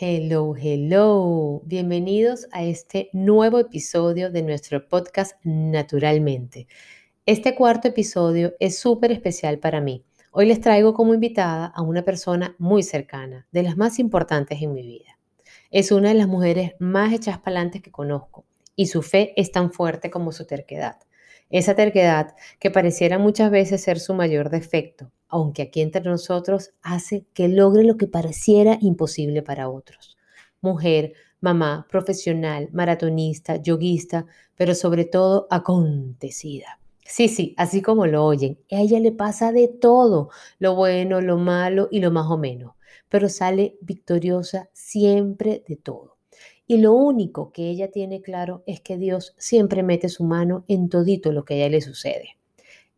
Hello, hello. Bienvenidos a este nuevo episodio de nuestro podcast Naturalmente. Este cuarto episodio es súper especial para mí. Hoy les traigo como invitada a una persona muy cercana, de las más importantes en mi vida. Es una de las mujeres más hechas adelante que conozco y su fe es tan fuerte como su terquedad. Esa terquedad que pareciera muchas veces ser su mayor defecto, aunque aquí entre nosotros hace que logre lo que pareciera imposible para otros. Mujer, mamá, profesional, maratonista, yoguista, pero sobre todo acontecida. Sí, sí, así como lo oyen, a ella le pasa de todo, lo bueno, lo malo y lo más o menos, pero sale victoriosa siempre de todo. Y lo único que ella tiene claro es que Dios siempre mete su mano en todito lo que a ella le sucede.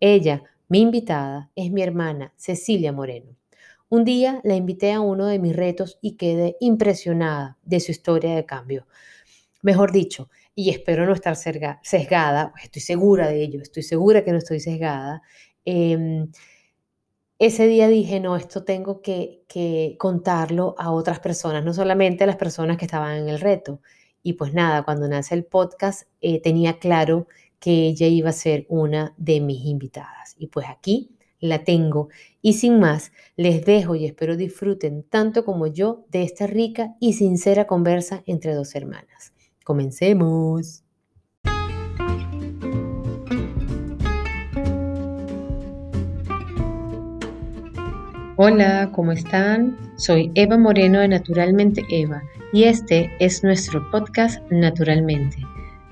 Ella mi invitada es mi hermana Cecilia Moreno. Un día la invité a uno de mis retos y quedé impresionada de su historia de cambio. Mejor dicho, y espero no estar sesgada, pues estoy segura de ello, estoy segura que no estoy sesgada. Em, ese día dije, no, esto tengo que, contarlo a otras personas, no solamente a las personas que estaban en el reto. Y pues nada, cuando nace el podcast, eh, tenía claro que ella iba a ser una de mis invitadas. Y pues aquí la tengo. Y sin más, les dejo y espero disfruten tanto como yo de esta rica y sincera conversa entre dos hermanas. Comencemos. Hola, ¿cómo están? Soy Eva Moreno de Naturalmente Eva y este es nuestro podcast Naturalmente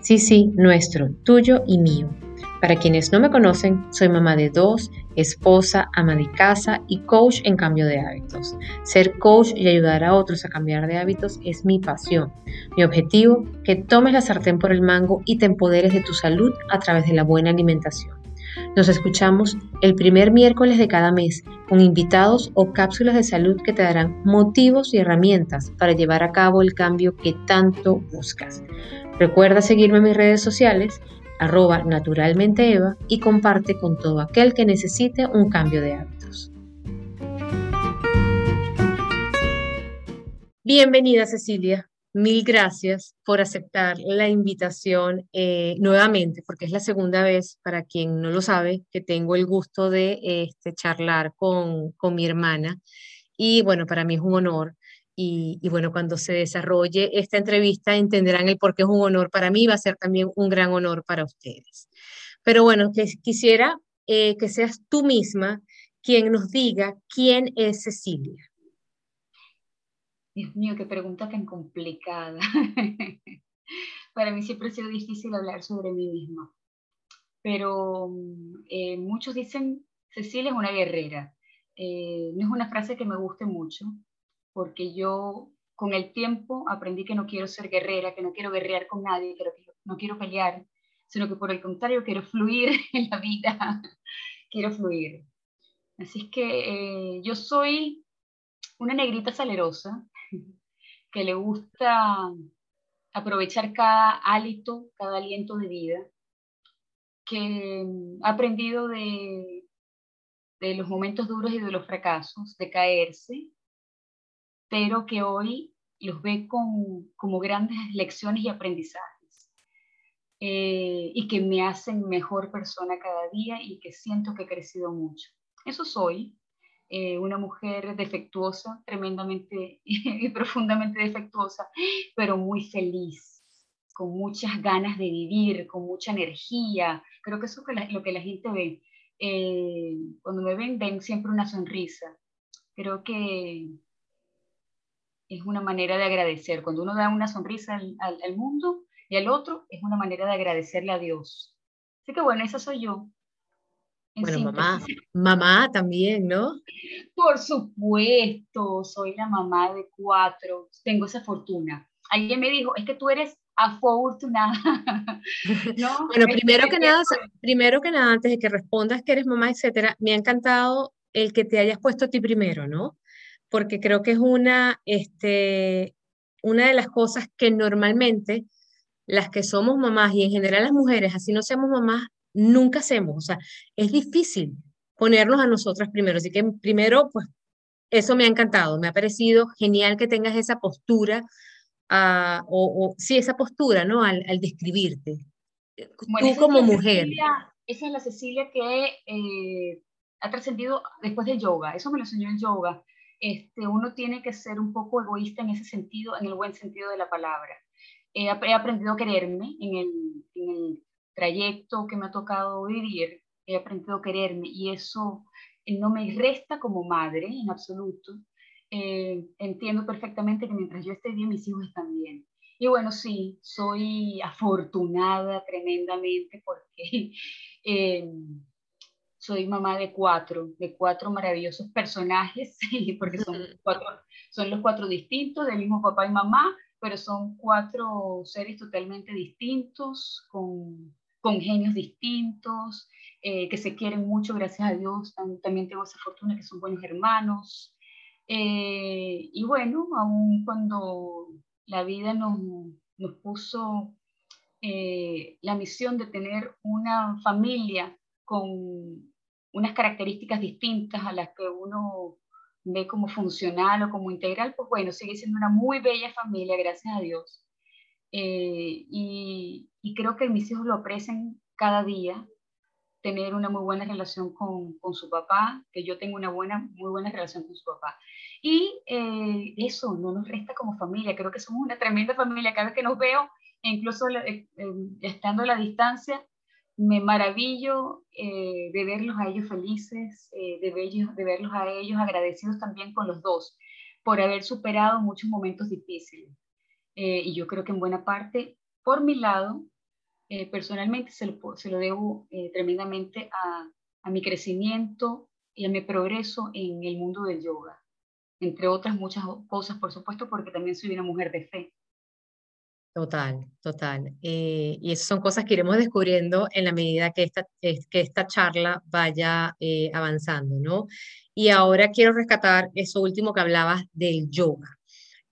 Sí, sí, nuestro, tuyo y mío. Para quienes no me conocen, soy mamá de dos, esposa, ama de casa y coach en cambio de hábitos. Ser coach y ayudar a otros a cambiar de hábitos es mi pasión. Mi objetivo, que tomes la sartén por el mango y te empoderes de tu salud a través de la buena alimentación. Nos escuchamos el primer miércoles de cada mes con invitados o cápsulas de salud que te darán motivos y herramientas para llevar a cabo el cambio que tanto buscas. Recuerda seguirme en mis redes sociales, arroba naturalmenteeva y comparte con todo aquel que necesite un cambio de hábitos. Bienvenida Cecilia, mil gracias por aceptar la invitación eh, nuevamente, porque es la segunda vez, para quien no lo sabe, que tengo el gusto de este, charlar con, con mi hermana. Y bueno, para mí es un honor y, bueno, cuando se desarrolle esta entrevista entenderán el por qué es un honor para mí, va a ser también un gran honor para ustedes. Pero bueno, quisiera eh, que seas tú misma quien nos diga quién es Cecilia. Dios mío, qué pregunta tan complicada. para mí siempre ha sido difícil hablar sobre mí misma. Pero eh, muchos dicen, Cecilia es una guerrera. Eh, no es una frase que me guste mucho, porque yo con el tiempo aprendí que no quiero ser guerrera, que no quiero guerrear con nadie, que no quiero pelear, sino que por el contrario quiero fluir en la vida, quiero fluir. Así es que eh, yo soy una negrita salerosa que le gusta aprovechar cada hálito, cada aliento de vida, que ha aprendido de, de los momentos duros y de los fracasos, de caerse, pero que hoy los ve con, como grandes lecciones y aprendizajes eh, y que me hacen mejor persona cada día y que siento que he crecido mucho. Eso soy, eh, una mujer defectuosa, tremendamente y profundamente defectuosa, pero muy feliz, con muchas ganas de vivir, con mucha energía. Creo que eso es lo que la gente ve. Eh, cuando me ven, ven siempre una sonrisa. Creo que es una manera de agradecer. Cuando uno da una sonrisa al, mundo y al otro, es una manera de agradecerle a Dios. Así que bueno, esa soy yo. Bueno, mamá, mamá también, ¿no? Por supuesto, soy la mamá de cuatro, tengo esa fortuna. Alguien me dijo, es que tú eres afortunada. ¿No? bueno, primero que nada, primero que nada, antes de que respondas que eres mamá, etcétera, me ha encantado el que te hayas puesto a ti primero, ¿no? porque creo que es una, este, una de las cosas que normalmente las que somos mamás y en general las mujeres, así no seamos mamás, nunca hacemos. O sea, es difícil ponernos a nosotras primero. Así que primero, pues, eso me ha encantado, me ha parecido genial que tengas esa postura, uh, o, o, sí, esa postura, ¿no? Al, al describirte. Bueno, Tú como mujer. Cecilia, esa es la Cecilia que eh, ha trascendido después del yoga, eso me lo enseñó el yoga. Este, uno tiene que ser un poco egoísta en ese sentido, en el buen sentido de la palabra. he aprendido a quererme en el, en el trayecto que me ha tocado vivir, he aprendido a quererme y eso no me resta como madre en absoluto. Eh, entiendo perfectamente que mientras yo esté bien, mis hijos están bien. Y bueno, sí, soy afortunada tremendamente porque eh, soy mamá de cuatro, de cuatro maravillosos personajes, porque son, cuatro, son los cuatro distintos, del mismo papá y mamá, pero son cuatro seres totalmente distintos, con, con genios distintos, eh, que se quieren mucho, gracias a Dios. También tengo esa fortuna que son buenos hermanos. Eh, y bueno, aún cuando la vida nos, nos puso eh, la misión de tener una familia con unas características distintas a las que uno ve como funcional o como integral, pues bueno, sigue siendo una muy bella familia, gracias a Dios. Y, y, creo que mis hijos lo aprecian cada día tener una muy buena relación con, con, su papá, que yo tengo una buena, muy buena relación con su papá. Y eh, eso no nos resta como familia, creo que somos una tremenda familia, cada vez que nos veo, incluso eh, eh, estando a la distancia, me maravillo de verlos a ellos felices, de, bellos, de verlos a ellos agradecidos también con los dos por haber superado muchos momentos difíciles. Y yo creo que en buena parte, por mi lado, eh, personalmente se lo, se lo debo eh, tremendamente a, a, mi crecimiento y a mi progreso en el mundo del yoga, entre otras muchas cosas, por supuesto, porque también soy una mujer de fe. Total, total. Eh, y esas son cosas que iremos descubriendo en la medida que esta, que esta charla vaya avanzando, ¿no? Y ahora quiero rescatar eso último que hablabas del yoga.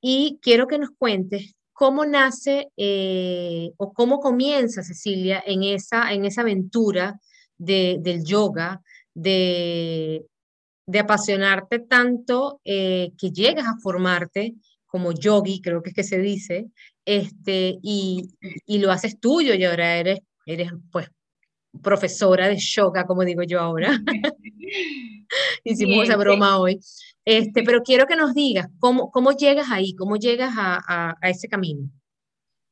Y quiero que nos cuentes ¿Cómo nace eh, o cómo comienza Cecilia en esa, en esa aventura del yoga, de, de apasionarte tanto eh, que llegas a formarte como yogi, creo que es que se dice, este, y, y lo haces tuyo y ahora eres, eres pues profesora de yoga, como digo yo ahora. Hicimos esa broma hoy. Este, pero quiero que nos digas, ¿cómo, cómo llegas ahí? ¿Cómo llegas a, a, ese camino?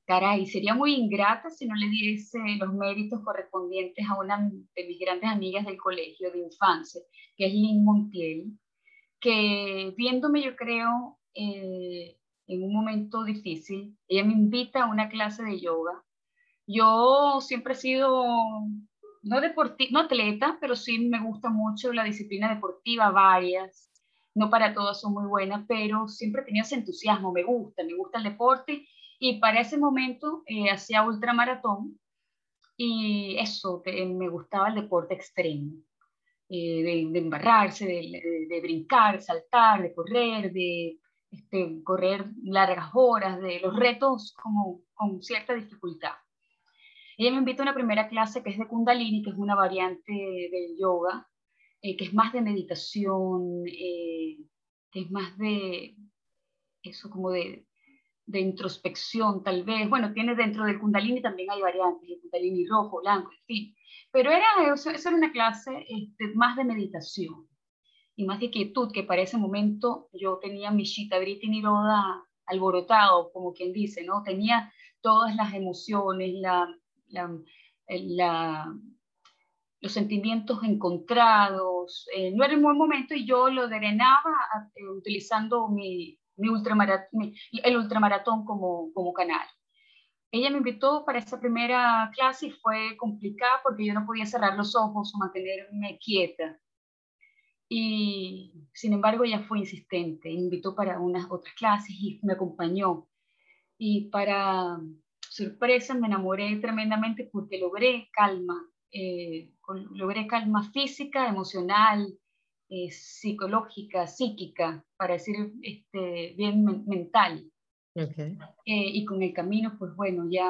Caray, sería muy ingrata si no le diese los méritos correspondientes a una de mis grandes amigas del colegio de infancia, que es Lynn Montiel, que viéndome, yo creo, eh, en un momento difícil, ella me invita a una clase de yoga. Yo siempre he sido, no, no atleta, pero sí me gusta mucho la disciplina deportiva, varias no para todos son muy buenas, pero siempre tenido ese entusiasmo, me gusta, me gusta el deporte y para ese momento eh, hacía ultramaratón y eso, que me gustaba el deporte extremo, eh, de, embarrarse, de, brincar, saltar, de correr, de este, correr largas horas, de los retos como con cierta dificultad. Ella me invita a una primera clase que es de Kundalini, que es una variante del yoga, eh, que es más de meditación, eh, que es más de eso como de, de, introspección tal vez. Bueno, tiene dentro del kundalini también hay variantes, el kundalini rojo, blanco, en fin. Pero era, eso, era una clase este, más de meditación y más de quietud, que para ese momento yo tenía mi Shita Briti Niroda alborotado, como quien dice, ¿no? Tenía todas las emociones, la los sentimientos encontrados. Eh, no era un buen momento y yo lo drenaba eh, utilizando mi, mi, ultramaratón, el ultramaratón como, como canal. Ella me invitó para esa primera clase y fue complicada porque yo no podía cerrar los ojos o mantenerme quieta. Y sin embargo ella fue insistente, invitó para unas otras clases y me acompañó. Y para sorpresa me enamoré tremendamente porque logré calma eh, logré calma física, emocional, eh, psicológica, psíquica, para decir este, bien mental. Eh, y con el camino, pues bueno, ya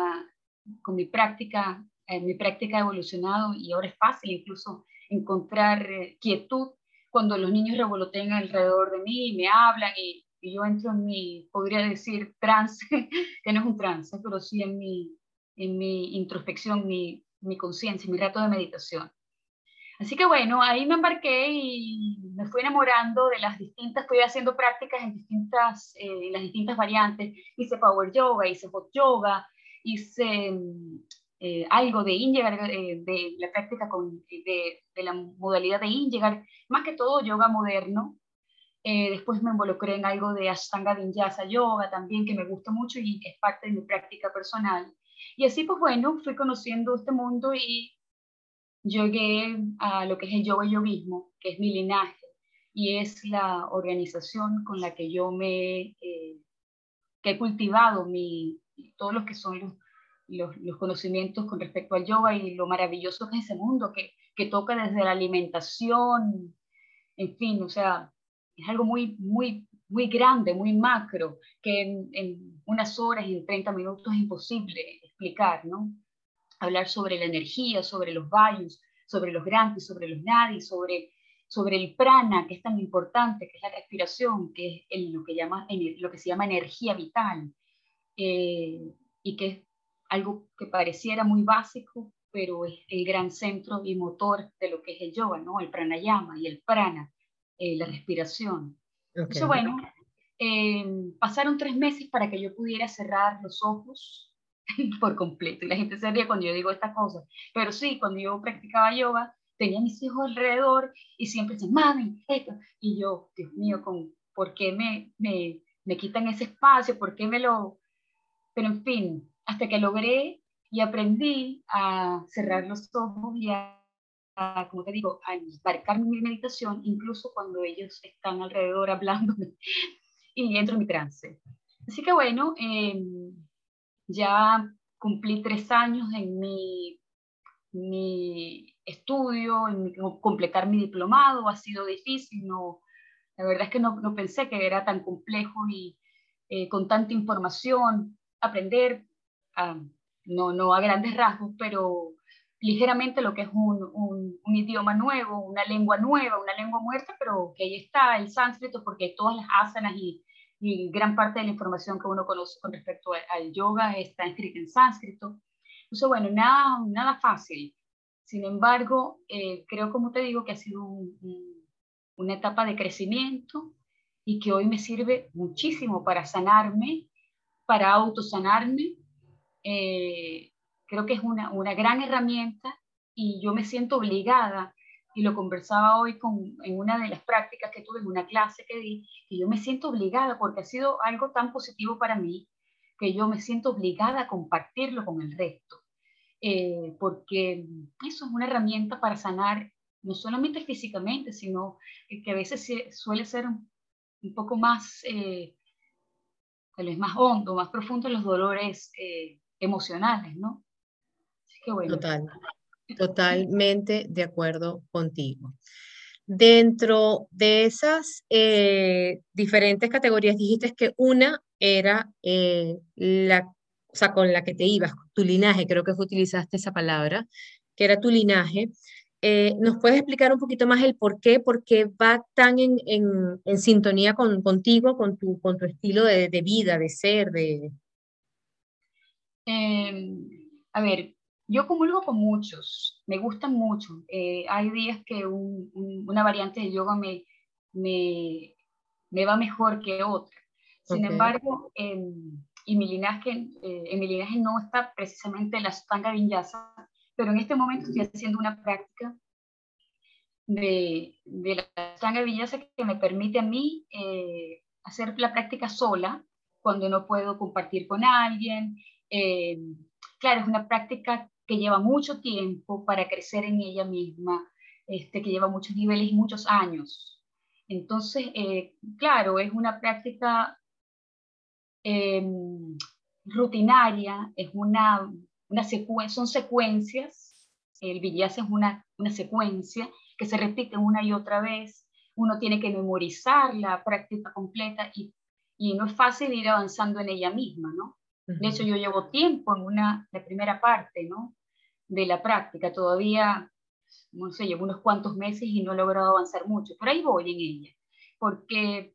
con mi práctica, mi práctica ha evolucionado y ahora es fácil incluso encontrar quietud cuando los niños revolotean alrededor de mí y me hablan y, yo entro en mi, podría decir, trance, que no es un trance, pero sí en mi, en mi introspección, mi, mi conciencia, mi rato de meditación. Así que bueno, ahí me embarqué y me fui enamorando de las distintas, fui haciendo prácticas en distintas, eh, las distintas variantes. Hice power yoga, hice hot yoga, hice eh, algo de Injegar, eh, de la práctica con, de, de, la modalidad de Injegar, más que todo yoga moderno. después me involucré en algo de Ashtanga Vinyasa Yoga también, que me gusta mucho y es parte de mi práctica personal. Y así, pues bueno, fui conociendo este mundo y llegué a lo que es el yoga y yoguismo, que es mi linaje, y es la organización con la que yo me eh, que he cultivado mi, todos los que son los, los, conocimientos con respecto al yoga y lo maravilloso que es ese mundo, que, que toca desde la alimentación, en fin, o sea, es algo muy, muy, muy grande, muy macro, que en, en unas horas y en 30 minutos es imposible explicar, ¿no? hablar sobre la energía, sobre los vayus, sobre los grandes, sobre los nadis, sobre, sobre el prana, que es tan importante, que es la respiración, que es lo, que llama, lo que se llama energía vital, eh, y que es algo que pareciera muy básico, pero es el gran centro y motor de lo que es el yoga, ¿no? El pranayama y el prana, eh, la respiración. Entonces, bueno, eh, pasaron tres meses para que yo pudiera cerrar los ojos por completo. Y la gente se ríe cuando yo digo estas cosas. Pero sí, cuando yo practicaba yoga, tenía mis hijos alrededor y siempre decían, mami, esto. Y yo, Dios mío, con, ¿por qué me, me, me quitan ese espacio? ¿Por qué me lo...? Pero en fin, hasta que logré y aprendí a cerrar los ojos y a, como te digo, a embarcar mi meditación, incluso cuando ellos están alrededor hablándome y entro en mi trance. Así que bueno, eh, ya cumplí tres años en mi, mi estudio, en completar mi diplomado, ha sido difícil, no, la verdad es que no, no pensé que era tan complejo y eh, con tanta información, aprender, no, no a grandes rasgos, pero ligeramente lo que es un, un, un, idioma nuevo, una lengua nueva, una lengua muerta, pero que ahí está el sánscrito, porque todas las asanas y y gran parte de la información que uno conoce con respecto al yoga está escrita en sánscrito. Entonces, bueno, nada, nada fácil. Sin embargo, eh, creo, como te digo, que ha sido una etapa de crecimiento y que hoy me sirve muchísimo para sanarme, para autosanarme. Eh, creo que es una, una gran herramienta y yo me siento obligada y lo conversaba hoy con, en una de las prácticas que tuve en una clase que di, que yo me siento obligada porque ha sido algo tan positivo para mí que yo me siento obligada a compartirlo con el resto, eh, porque eso es una herramienta para sanar no solamente físicamente, sino que a veces suele ser un, poco más, eh, tal más hondo, más profundo los dolores eh, emocionales, ¿no? Así que bueno. Total. Totalmente de acuerdo contigo. Dentro de esas eh, diferentes categorías, dijiste que una era eh, la, o sea, con la que te ibas, tu linaje, creo que utilizaste esa palabra, que era tu linaje. Eh, ¿Nos puedes explicar un poquito más el por qué? ¿Por qué va tan en, sintonía con, contigo, con tu, con tu estilo de, de vida, de ser? De... Em, a ver, yo comulgo con muchos, me gustan mucho. Eh, hay días que una variante de yoga me, me, me, va mejor que otra. Sin embargo, en, y mi linaje, eh, en mi linaje no está precisamente la Stanga Vinyasa, pero en este momento estoy haciendo una práctica de, de la Stanga Vinyasa que me permite a mí eh, hacer la práctica sola cuando no puedo compartir con alguien. claro, es una práctica que lleva mucho tiempo para crecer en ella misma, este, que lleva muchos niveles y muchos años. Entonces, eh, claro, es una práctica em, rutinaria, es una, una son secuencias, el vinyasa es una, una secuencia que se repite una y otra vez, uno tiene que memorizar la práctica completa y, y no es fácil ir avanzando en ella misma, ¿no? De hecho, yo llevo tiempo en una, la primera parte, ¿no? De la práctica, todavía no sé, llevo unos cuantos meses y no he logrado avanzar mucho, pero ahí voy en ella, porque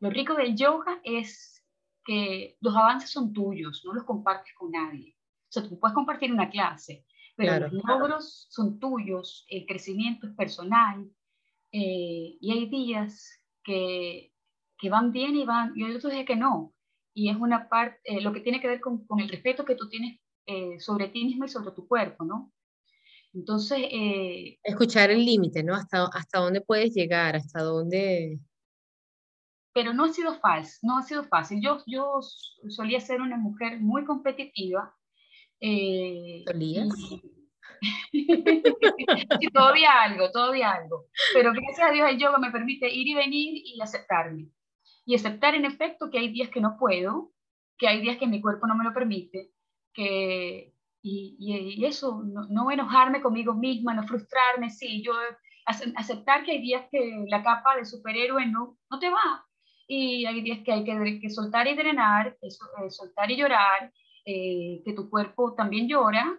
lo rico del yoga es que los avances son tuyos, no los compartes con nadie. O sea, tú puedes compartir una clase, pero los logros son tuyos, el crecimiento es personal, eh, y hay días que, que, van bien y van, y hay otros días que no. Y es una parte, eh, lo que tiene que ver con, con, el respeto que tú tienes eh, sobre ti mismo y sobre tu cuerpo, ¿no? Entonces... Escuchar el límite, ¿no? Hasta, hasta dónde puedes llegar, hasta dónde... Pero no ha sido fácil, no ha sido fácil. Yo, yo solía ser una mujer muy competitiva. ¿Solías? sí, todavía algo, todavía algo. Pero gracias a Dios el yoga me permite ir y venir y aceptarme. Y aceptar en efecto que hay días que no puedo, que hay días que mi cuerpo no me lo permite, que, y, eso, no, no, enojarme conmigo misma, no frustrarme, sí, yo aceptar que hay días que la capa de superhéroe no, no te va. Y hay días que hay que, soltar y drenar, eso, eh, soltar y llorar, eh, que tu cuerpo también llora,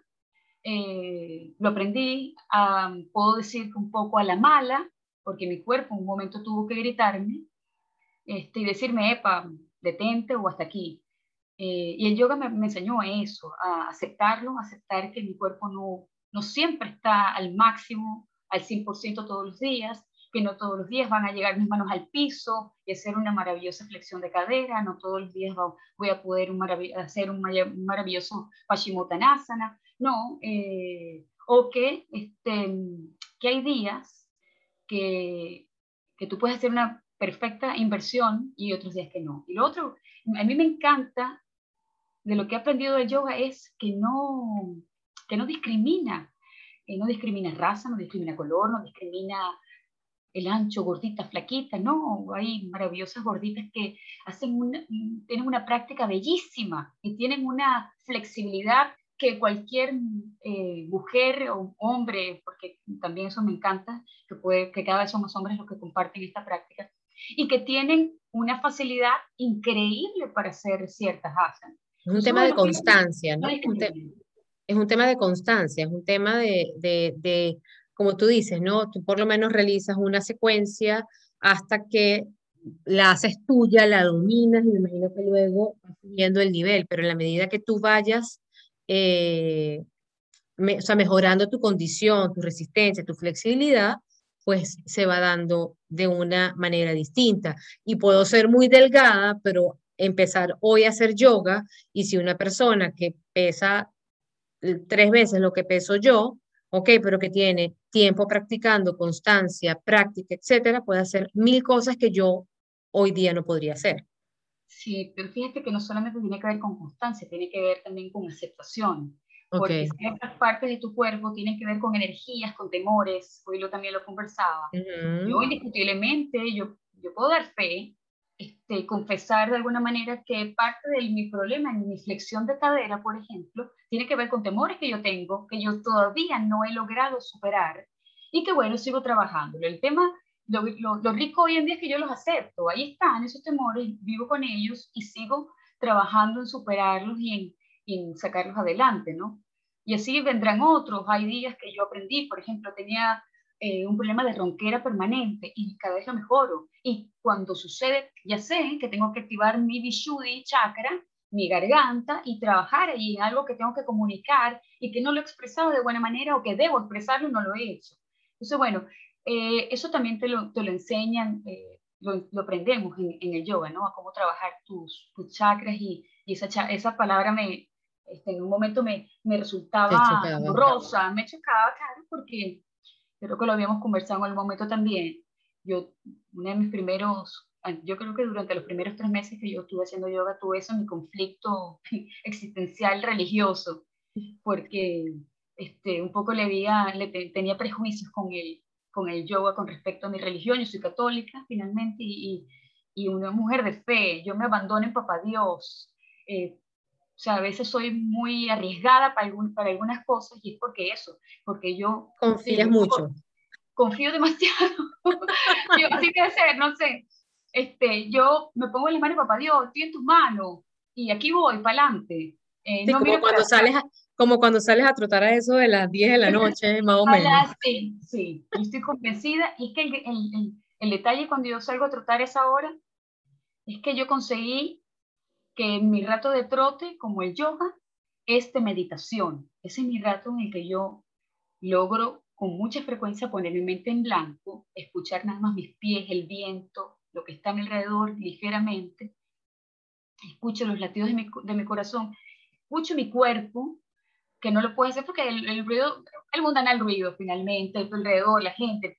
eh, lo aprendí, puedo decir un poco a la mala, porque mi cuerpo un momento tuvo que gritarme este, y decirme, epa, detente o hasta aquí. Eh, y el yoga me, enseñó eso, a aceptarlo, aceptar que mi cuerpo no, no siempre está al máximo, al 100% todos los días, que no todos los días van a llegar mis manos al piso y hacer una maravillosa flexión de cadera, no todos los días voy a poder hacer un, maravilloso Paschimottanasana, no, eh, o que, este, que hay días que, que tú puedes hacer una perfecta inversión y otros días que no. Y lo otro, a mí me encanta de lo que he aprendido del yoga es que no, que no discrimina, eh, no discrimina raza, no discrimina color, no discrimina el ancho, gordita, flaquita, no, hay maravillosas gorditas que hacen una, tienen una práctica bellísima y tienen una flexibilidad que cualquier eh, mujer o hombre, porque también eso me encanta, que, puede, que cada vez somos hombres los que comparten esta práctica, y que tienen una facilidad increíble para hacer ciertas asanas. Es un tema de constancia, ¿no? Es un, tema de constancia, es un tema de, de como tú dices, ¿no? Tú por lo menos realizas una secuencia hasta que la haces tuya, la dominas y me imagino que luego vas subiendo el nivel, pero en la medida que tú vayas eh, o sea, mejorando tu condición, tu resistencia, tu flexibilidad, pues se va dando de una manera distinta. Y puedo ser muy delgada, pero empezar hoy a hacer yoga y si una persona que pesa eh, tres veces lo que peso yo, ok, pero que tiene tiempo practicando, constancia, práctica, etcétera, puede hacer mil cosas que yo hoy día no podría hacer. Sí, pero fíjate que no solamente tiene que ver con constancia, tiene que ver también con aceptación. Porque ciertas partes de tu cuerpo tienen que ver con energías, con temores. Hoy lo también lo conversaba. Yo indiscutiblemente, yo, yo puedo dar fe este, confesar de alguna manera que parte de mi problema en mi flexión de cadera, por ejemplo, tiene que ver con temores que yo tengo, que yo todavía no he logrado superar y que bueno, sigo trabajando. El tema, lo, lo, rico hoy en día es que yo los acepto, ahí están esos temores, vivo con ellos y sigo trabajando en superarlos y en, en sacarlos adelante, ¿no? Y así vendrán otros. Hay días que yo aprendí, por ejemplo, tenía eh, un problema de ronquera permanente y cada vez lo mejoro. Y cuando sucede, ya sé que tengo que activar mi Vishuddhi chakra, mi garganta y trabajar ahí en algo que tengo que comunicar y que no lo he expresado de buena manera o que debo expresarlo y no lo he hecho. Entonces, bueno, eh, eso también te lo, te lo enseñan, eh, lo, aprendemos en, en, el yoga, ¿no? A cómo trabajar tus, tus chakras y, y esa, esa palabra me, este, en un momento me, me resultaba rosa, me chocaba, claro, porque creo que lo habíamos conversado en algún momento también. Yo, uno de mis primeros, yo creo que durante los primeros tres meses que yo estuve haciendo yoga, tuve eso, mi conflicto existencial religioso, porque este, un poco le, veía, le tenía prejuicios con el, con el yoga con respecto a mi religión. Yo soy católica, finalmente, y, y una mujer de fe. Yo me abandono en Papá Dios. Eh, o sea, a veces soy muy arriesgada para, para algunas cosas y es porque eso, porque yo... Confías mucho. Confío demasiado. yo, así que ser, no sé. Este, yo me pongo en las manos, papá Dios, estoy en tus manos y aquí voy, para adelante. Eh, sí, como, cuando sales a, como cuando sales a trotar a eso de las 10 de la noche, más o menos. Sí, sí, estoy convencida. Y es que el, el, el, detalle cuando yo salgo a trotar a esa hora es que yo conseguí que mi rato de trote, como el yoga, es de meditación. Ese es mi rato en el que yo logro con mucha frecuencia poner mi mente en blanco, escuchar nada más mis pies, el viento, lo que está a mi alrededor ligeramente, escucho los latidos de mi, de mi corazón, escucho mi cuerpo, que no lo puedo hacer porque el, el ruido, el mundanal ruido finalmente, el alrededor, la gente,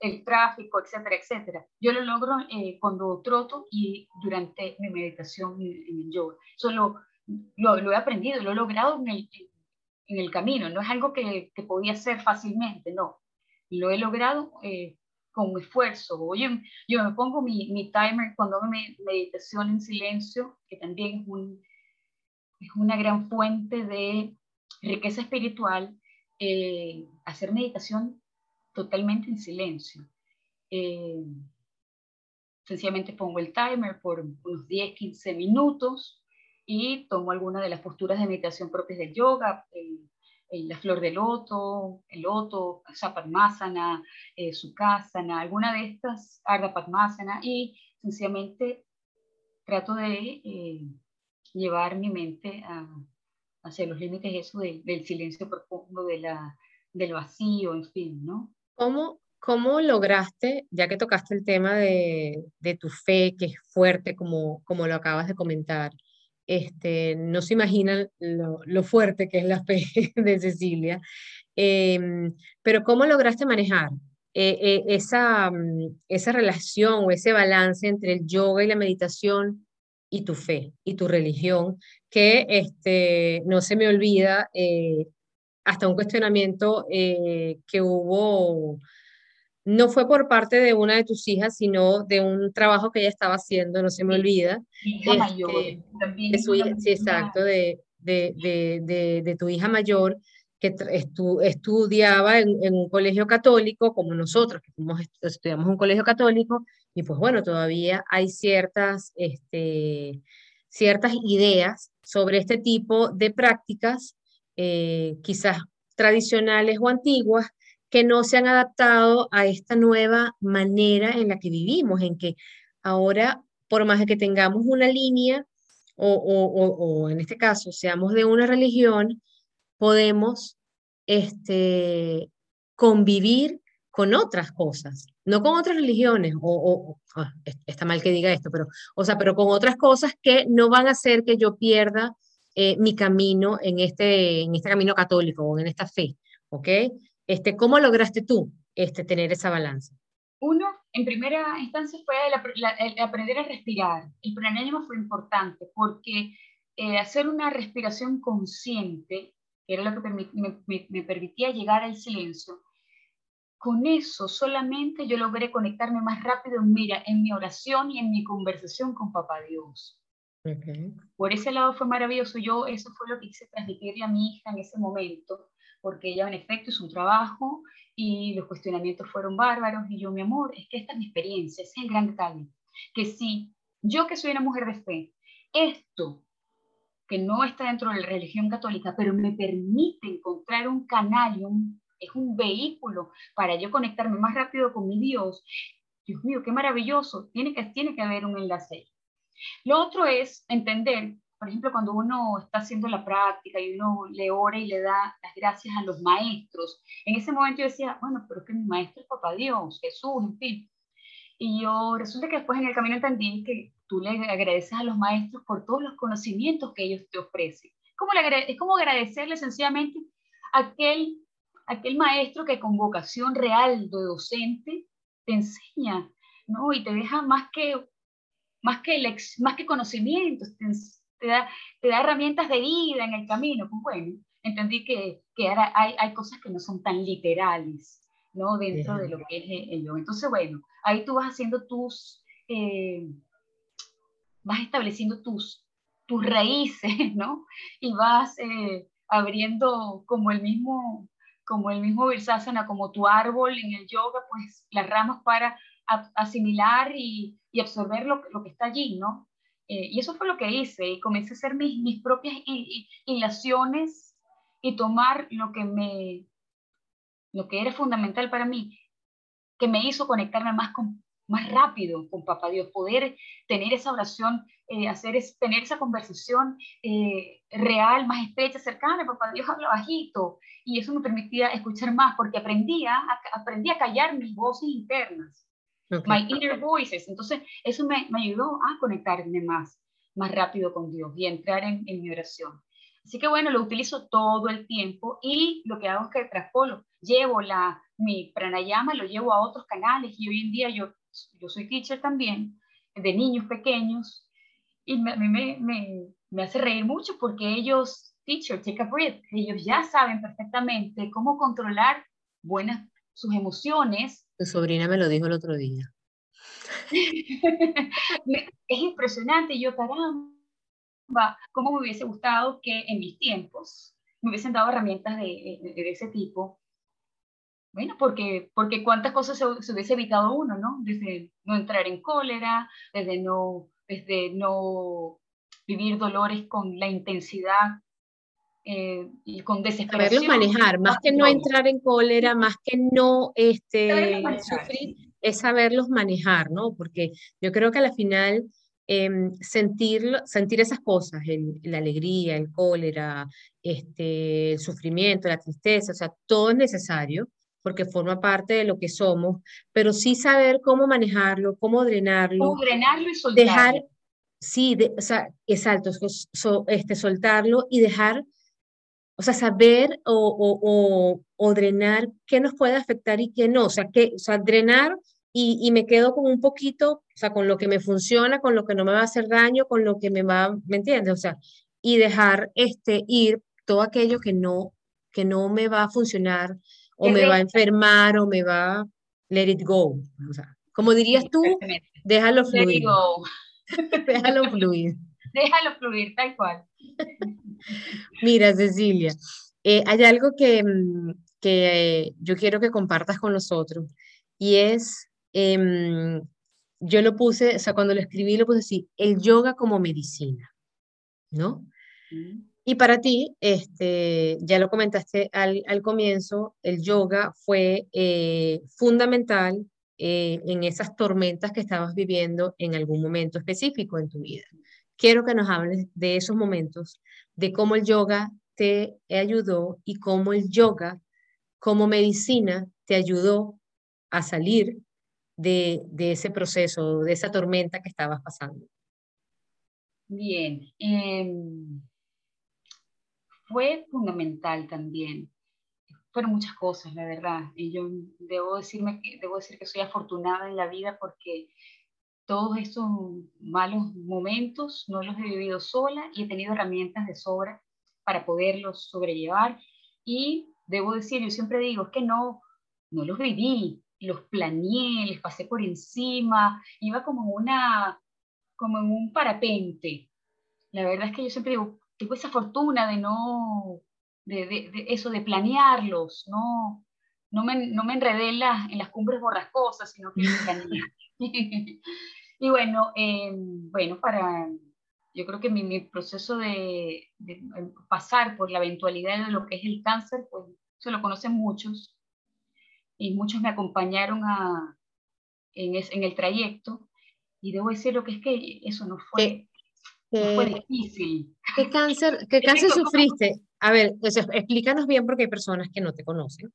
el tráfico, etcétera, etcétera. Yo lo logro eh, cuando troto y durante mi meditación en, el yoga. Eso lo, lo, he aprendido, lo he logrado en el, en el camino, no es algo que, que, podía hacer fácilmente, no. Lo he logrado eh, con esfuerzo. Yo, yo me pongo mi, mi timer cuando hago meditación en silencio, que también es, un, es una gran fuente de riqueza espiritual, eh, hacer meditación totalmente en silencio. Eh, sencillamente pongo el timer por unos 10, 15 minutos y tomo alguna de las posturas de meditación propias del yoga, la flor de loto, el loto, Sapadmasana, eh, Sukhasana, alguna de estas, Ardha Padmasana, y sencillamente trato de eh, llevar mi mente a, hacia los límites eso del silencio profundo, de la, del vacío, en fin, ¿no? ¿Cómo, ¿Cómo lograste, ya que tocaste el tema de, de tu fe, que es fuerte, como, como lo acabas de comentar, este, no se imaginan lo, lo, fuerte que es la fe de Cecilia, em, pero ¿cómo lograste manejar eh, eh, esa, mm, esa relación o ese balance entre el yoga y la meditación y tu fe y tu religión, que este, no se me olvida eh, hasta un cuestionamiento que hubo no fue por parte de una de tus hijas, sino de un trabajo que ella estaba haciendo, no se me olvida. Hija mayor, de su hija, sí, exacto, de, de, de, de, tu hija mayor, que estu, estudiaba en, en, un colegio católico, como nosotros, que fuimos, estudiamos en un colegio católico, y pues bueno, todavía hay ciertas, este, ciertas ideas sobre este tipo de prácticas, eh, quizás tradicionales o antiguas, que no se han adaptado a esta nueva manera en la que vivimos, en que ahora, por más de que tengamos una línea, o, o, en este caso seamos de una religión, podemos este, convivir con otras cosas, no con otras religiones, o, ah, está mal que diga esto, pero, o sea, pero con otras cosas que no van a hacer que yo pierda eh, mi camino en este, en este camino católico o en esta fe, ¿ok? Este, ¿Cómo lograste tú este, tener esa balanza? Uno, en primera instancia, fue el, aprender a respirar. El pranayama fue importante porque eh, hacer una respiración consciente, que era lo que me, permitía llegar al silencio, con eso solamente yo logré conectarme más rápido mira, en mi oración y en mi conversación con Papá Dios. Por ese lado fue maravilloso. Yo, eso fue lo que quise transmitirle a mi hija en ese momento porque ella en efecto hizo un trabajo y los cuestionamientos fueron bárbaros y yo, mi amor, es que esta es mi experiencia, ese es el gran detalle, que si yo que soy una mujer de fe, esto que no está dentro de la religión católica, pero me permite encontrar un canal y un, es un vehículo para yo conectarme más rápido con mi Dios, Dios mío, qué maravilloso, tiene que, tiene que haber un enlace. Lo otro es entender por ejemplo, cuando uno está haciendo la práctica y uno le ora y le da las gracias a los maestros, en ese momento yo decía, bueno, pero que mi maestro es Papá Dios, Jesús, en fin. Y yo resulta que después en el camino entendí que tú le agradeces a los maestros por todos los conocimientos que ellos te ofrecen. ¿Cómo le es como agradecerle sencillamente aquel, aquel maestro que con vocación real de docente te enseña, ¿no? Y te deja más que, más que, más que conocimientos, te, te da, te da herramientas de vida en el camino. Pues bueno, entendí que, que ahora hay, hay cosas que no son tan literales, ¿no? Dentro de lo que es el yoga. Entonces, bueno, ahí tú vas haciendo tus, eh, vas estableciendo tus, tus raíces, ¿no? Y vas eh, abriendo como el mismo, como el mismo Virsasana, como tu árbol en el yoga, pues las ramas para asimilar y, y absorber lo, lo, que está allí, ¿no? Eh, y eso fue lo que hice y comencé a hacer mis, mis propias inhalaciones y tomar lo que, me, lo que era fundamental para mí, que me hizo conectarme más con, más rápido con Papá Dios, poder tener esa oración, eh, hacer es, tener esa conversación eh, real, más estrecha, cercana. Papá Dios habla bajito y eso me permitía escuchar más porque aprendía, a, aprendí a callar mis voces internas, my inner voices. Entonces, eso me, me, ayudó a conectarme más, más rápido con Dios y entrar en, en mi oración. Así que bueno, lo utilizo todo el tiempo y lo que hago es que traspolo, llevo la, mi pranayama, lo llevo a otros canales y hoy en día yo yo soy teacher también, de niños pequeños, y a mí me, me, me, hace reír mucho porque ellos, teacher, take a breath, ellos ya saben perfectamente cómo controlar buenas sus emociones. Tu sobrina me lo dijo el otro día. es impresionante, yo caramba, cómo me hubiese gustado que en mis tiempos me hubiesen dado herramientas de, de, de ese tipo bueno, porque, porque cuántas cosas se, hubiese evitado uno, ¿no? Desde no entrar en cólera, desde no, desde no vivir dolores con la intensidad eh, y con desesperación. Saberlos manejar, más que no entrar en cólera, más que no este, sufrir, es saberlos manejar, ¿no? Porque yo creo que al final eh, sentir, sentir esas cosas, el, la alegría, el cólera, este, el sufrimiento, la tristeza, o sea, todo es necesario porque forma parte de lo que somos, pero sí saber cómo manejarlo, cómo drenarlo. Cómo drenarlo y soltarlo. Dejar, sí, o sea, exacto, este, soltarlo y dejar, o sea, saber o, o, o, drenar qué nos puede afectar y qué no, o sea, que, o sea drenar y, y, me quedo con un poquito, o sea, con lo que me funciona, con lo que no me va a hacer daño, con lo que me va, ¿me entiendes? O sea, y dejar este, ir todo aquello que no, que no me va a funcionar, o me va a enfermar o me va a let it go. O sea, como dirías tú, déjalo fluir. déjalo fluir. Déjalo fluir, tal cual. Mira, Cecilia, eh, hay algo que, mm, que yo quiero que compartas con nosotros y es, em, yo lo puse, o sea, cuando lo escribí lo puse así, el yoga como medicina, ¿no? Y para ti, este, ya lo comentaste al, al comienzo, el yoga fue eh, fundamental eh, en esas tormentas que estabas viviendo en algún momento específico en tu vida. Quiero que nos hables de esos momentos, de cómo el yoga te ayudó y cómo el yoga como medicina te ayudó a salir de, de ese proceso, de esa tormenta que estabas pasando. Bien. Eh fue fundamental también. Fueron muchas cosas, la verdad. Y yo debo, decirme debo decir que soy afortunada en la vida porque todos estos malos momentos no los he vivido sola y he tenido herramientas de sobra para poderlos sobrellevar. Y debo decir, yo siempre digo, es que no, no los viví, los planeé, les pasé por encima, iba como una, como en un parapente. La verdad es que yo siempre digo, tuve esa fortuna de no, de, de, eso, de planearlos, no, no, me, no me enredé en las, cumbres borrascosas, sino que planeé. y bueno, eh, bueno, para, yo creo que mi, mi proceso de, de, pasar por la eventualidad de lo que es el cáncer, pues se lo conocen muchos, y muchos me acompañaron a, en, es, en el trayecto, y debo decir lo que es que eso no fue, no fue difícil. ¿Qué cáncer, qué cáncer sufriste? A ver, pues, explícanos bien porque hay personas que no te conocen.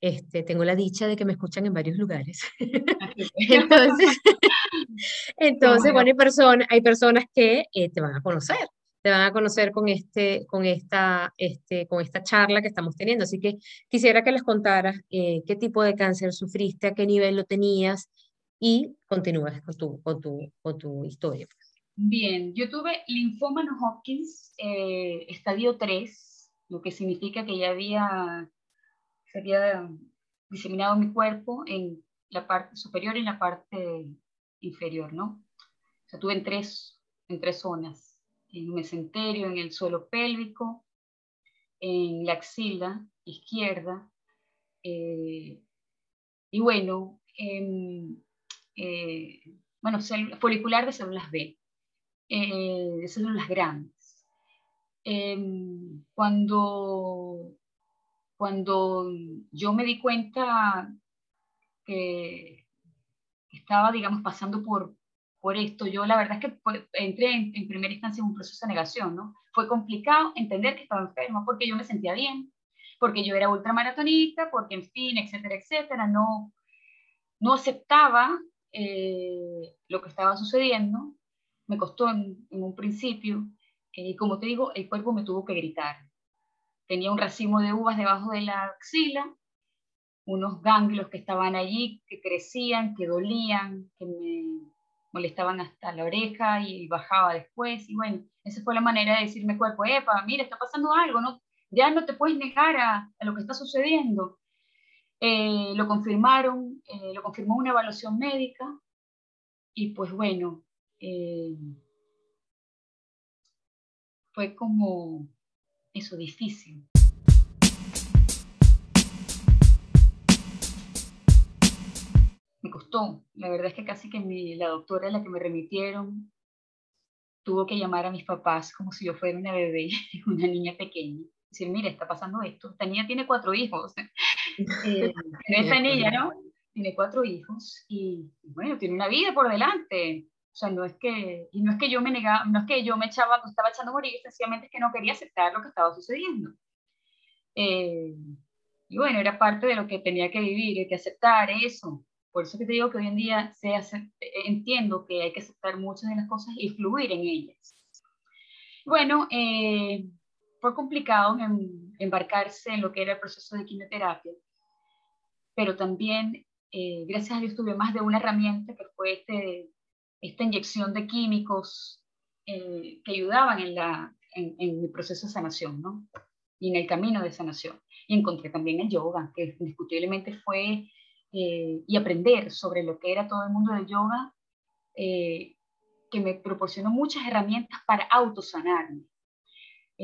Este, tengo la dicha de que me escuchan en varios lugares. entonces, entonces bueno, hay, personas, hay personas que eh, te van a conocer, te van a conocer con, este, con, esta, este, con esta charla que estamos teniendo. Así que quisiera que les contaras eh, qué tipo de cáncer sufriste, a qué nivel lo tenías y continúas con tu, con tu, con tu historia. Bien, yo tuve linfoma no Hopkins, eh, estadio 3, lo que significa que ya había, se había diseminado mi cuerpo en la parte superior y en la parte inferior, ¿no? O sea, tuve en tres, en tres zonas, en un mesenterio, en el suelo pélvico, en la axila izquierda, eh, y bueno, en, eh, bueno, folicular de células B. eh, son las grandes. Em, cuando, cuando yo me di cuenta que estaba, digamos, pasando por, por esto, yo la verdad es que entré en, en, primera instancia en un proceso de negación, ¿no? Fue complicado entender que estaba enferma porque yo me sentía bien, porque yo era ultramaratonista, porque en fin, etcétera, etcétera, no, no aceptaba eh, lo que estaba sucediendo, me costó en, un principio, y como te digo, el cuerpo me tuvo que gritar. Tenía un racimo de uvas debajo de la axila, unos ganglios que estaban allí, que crecían, que dolían, que me molestaban hasta la oreja y bajaba después. Y bueno, esa fue la manera de decirme cuerpo, epa, mira, está pasando algo, no, ya no te puedes negar a, lo que está sucediendo. Eh, lo confirmaron, eh, lo confirmó una evaluación médica y pues bueno, eh, fue como eso difícil. Me costó, la verdad es que casi que la doctora a la que me remitieron tuvo que llamar a mis papás como si yo fuera una bebé, una niña pequeña decir, mire, está pasando esto. Esta niña tiene cuatro hijos. eh, esta niña, ¿no? Tiene cuatro hijos y, bueno, tiene una vida por delante. O sea, no es que, y no es que yo me negaba, no es que yo me echaba, me estaba echando a morir, sencillamente es que no quería aceptar lo que estaba sucediendo. Eh, y bueno, era parte de lo que tenía que vivir, hay que aceptar eso. Por eso que te digo que hoy en día se hace, entiendo que hay que aceptar muchas de las cosas y fluir en ellas. Bueno, eh, fue complicado embarcarse en lo que era el proceso de quimioterapia, pero también, eh, gracias a Dios, tuve más de una herramienta que fue este, esta inyección de químicos eh, que ayudaban en, la, en, el proceso de sanación, ¿no? Y en el camino de sanación. Y encontré también el yoga, que indiscutiblemente fue, eh, y aprender sobre lo que era todo el mundo del yoga, que me proporcionó muchas herramientas para autosanarme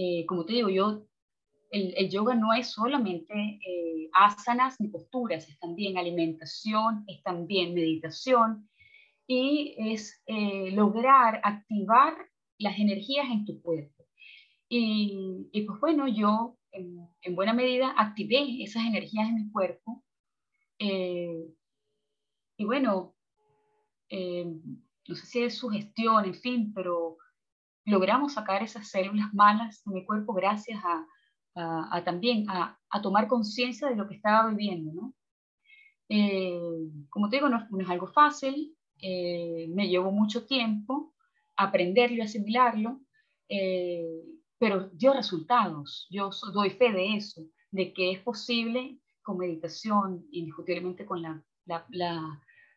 eh, como te digo, yo, el, yoga no es solamente eh, asanas ni posturas, es también alimentación, es también meditación y es eh, lograr activar las energías en tu cuerpo. Y, pues bueno, yo en, en, buena medida activé esas energías en mi cuerpo. y bueno, no sé si es sugestión, en fin, pero logramos sacar esas células malas de mi cuerpo gracias a, a, también a, tomar conciencia de lo que estaba viviendo, ¿no? Eh, como te digo, no, es algo fácil, eh, me llevó mucho tiempo aprenderlo y asimilarlo, eh, pero dio resultados, yo doy fe de eso, de que es posible con meditación, indiscutiblemente con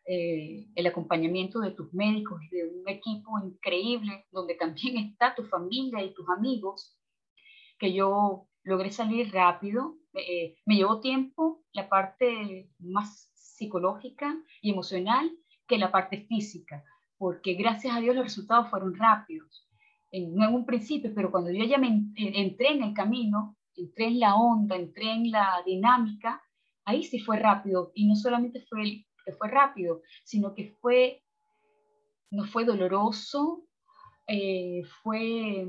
eh, el acompañamiento de tus médicos de un equipo increíble donde también está tu familia y tus amigos, que yo logré salir rápido. Me llevó tiempo la parte más psicológica y emocional la parte física, porque gracias a Dios los resultados fueron rápidos. En, no en un principio, pero cuando yo ya me entré en el camino, entré en la onda, entré en la dinámica, ahí sí fue rápido. Y no solamente fue que fue rápido, sino que fue, no fue doloroso, eh, fue,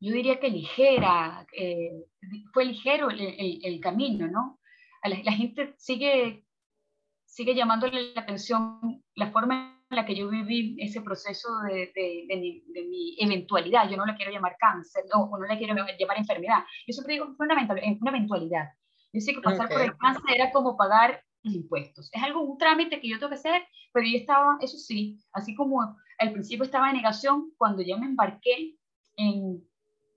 yo diría que ligera, eh, fue ligero el, camino, ¿no? la, gente sigue, sigue llamándole la atención la forma en la que yo viví ese proceso de, de, mi, eventualidad. Yo no la quiero llamar cáncer, no, o no la quiero llamar enfermedad. Yo siempre digo que fue una, una eventualidad. Yo sé que pasar por el cáncer era como pagar impuestos. Es algo, un trámite que yo tengo que hacer, pero yo estaba, eso sí, así como al principio estaba en negación, cuando ya me embarqué en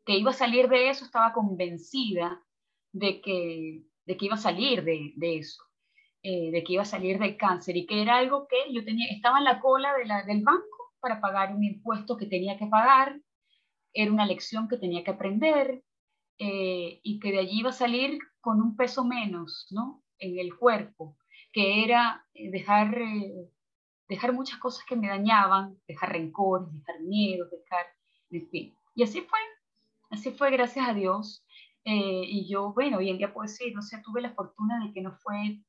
que iba a salir de eso, estaba convencida de que, de que iba a salir de, de eso, eh, de que iba a salir del cáncer y que era algo que yo tenía, estaba en la cola de la, del banco para pagar un impuesto que tenía que pagar, era una lección que tenía que aprender eh, y que de allí iba a salir con un peso menos, ¿no? en el cuerpo, que era eh, dejar, eh, dejar muchas cosas que me dañaban, dejar rencores, dejar miedo, dejar, en fin. Y así fue, así fue, gracias a Dios. Eh, y yo, bueno, hoy en día puedo decir, no sé, tuve la fortuna de que no fue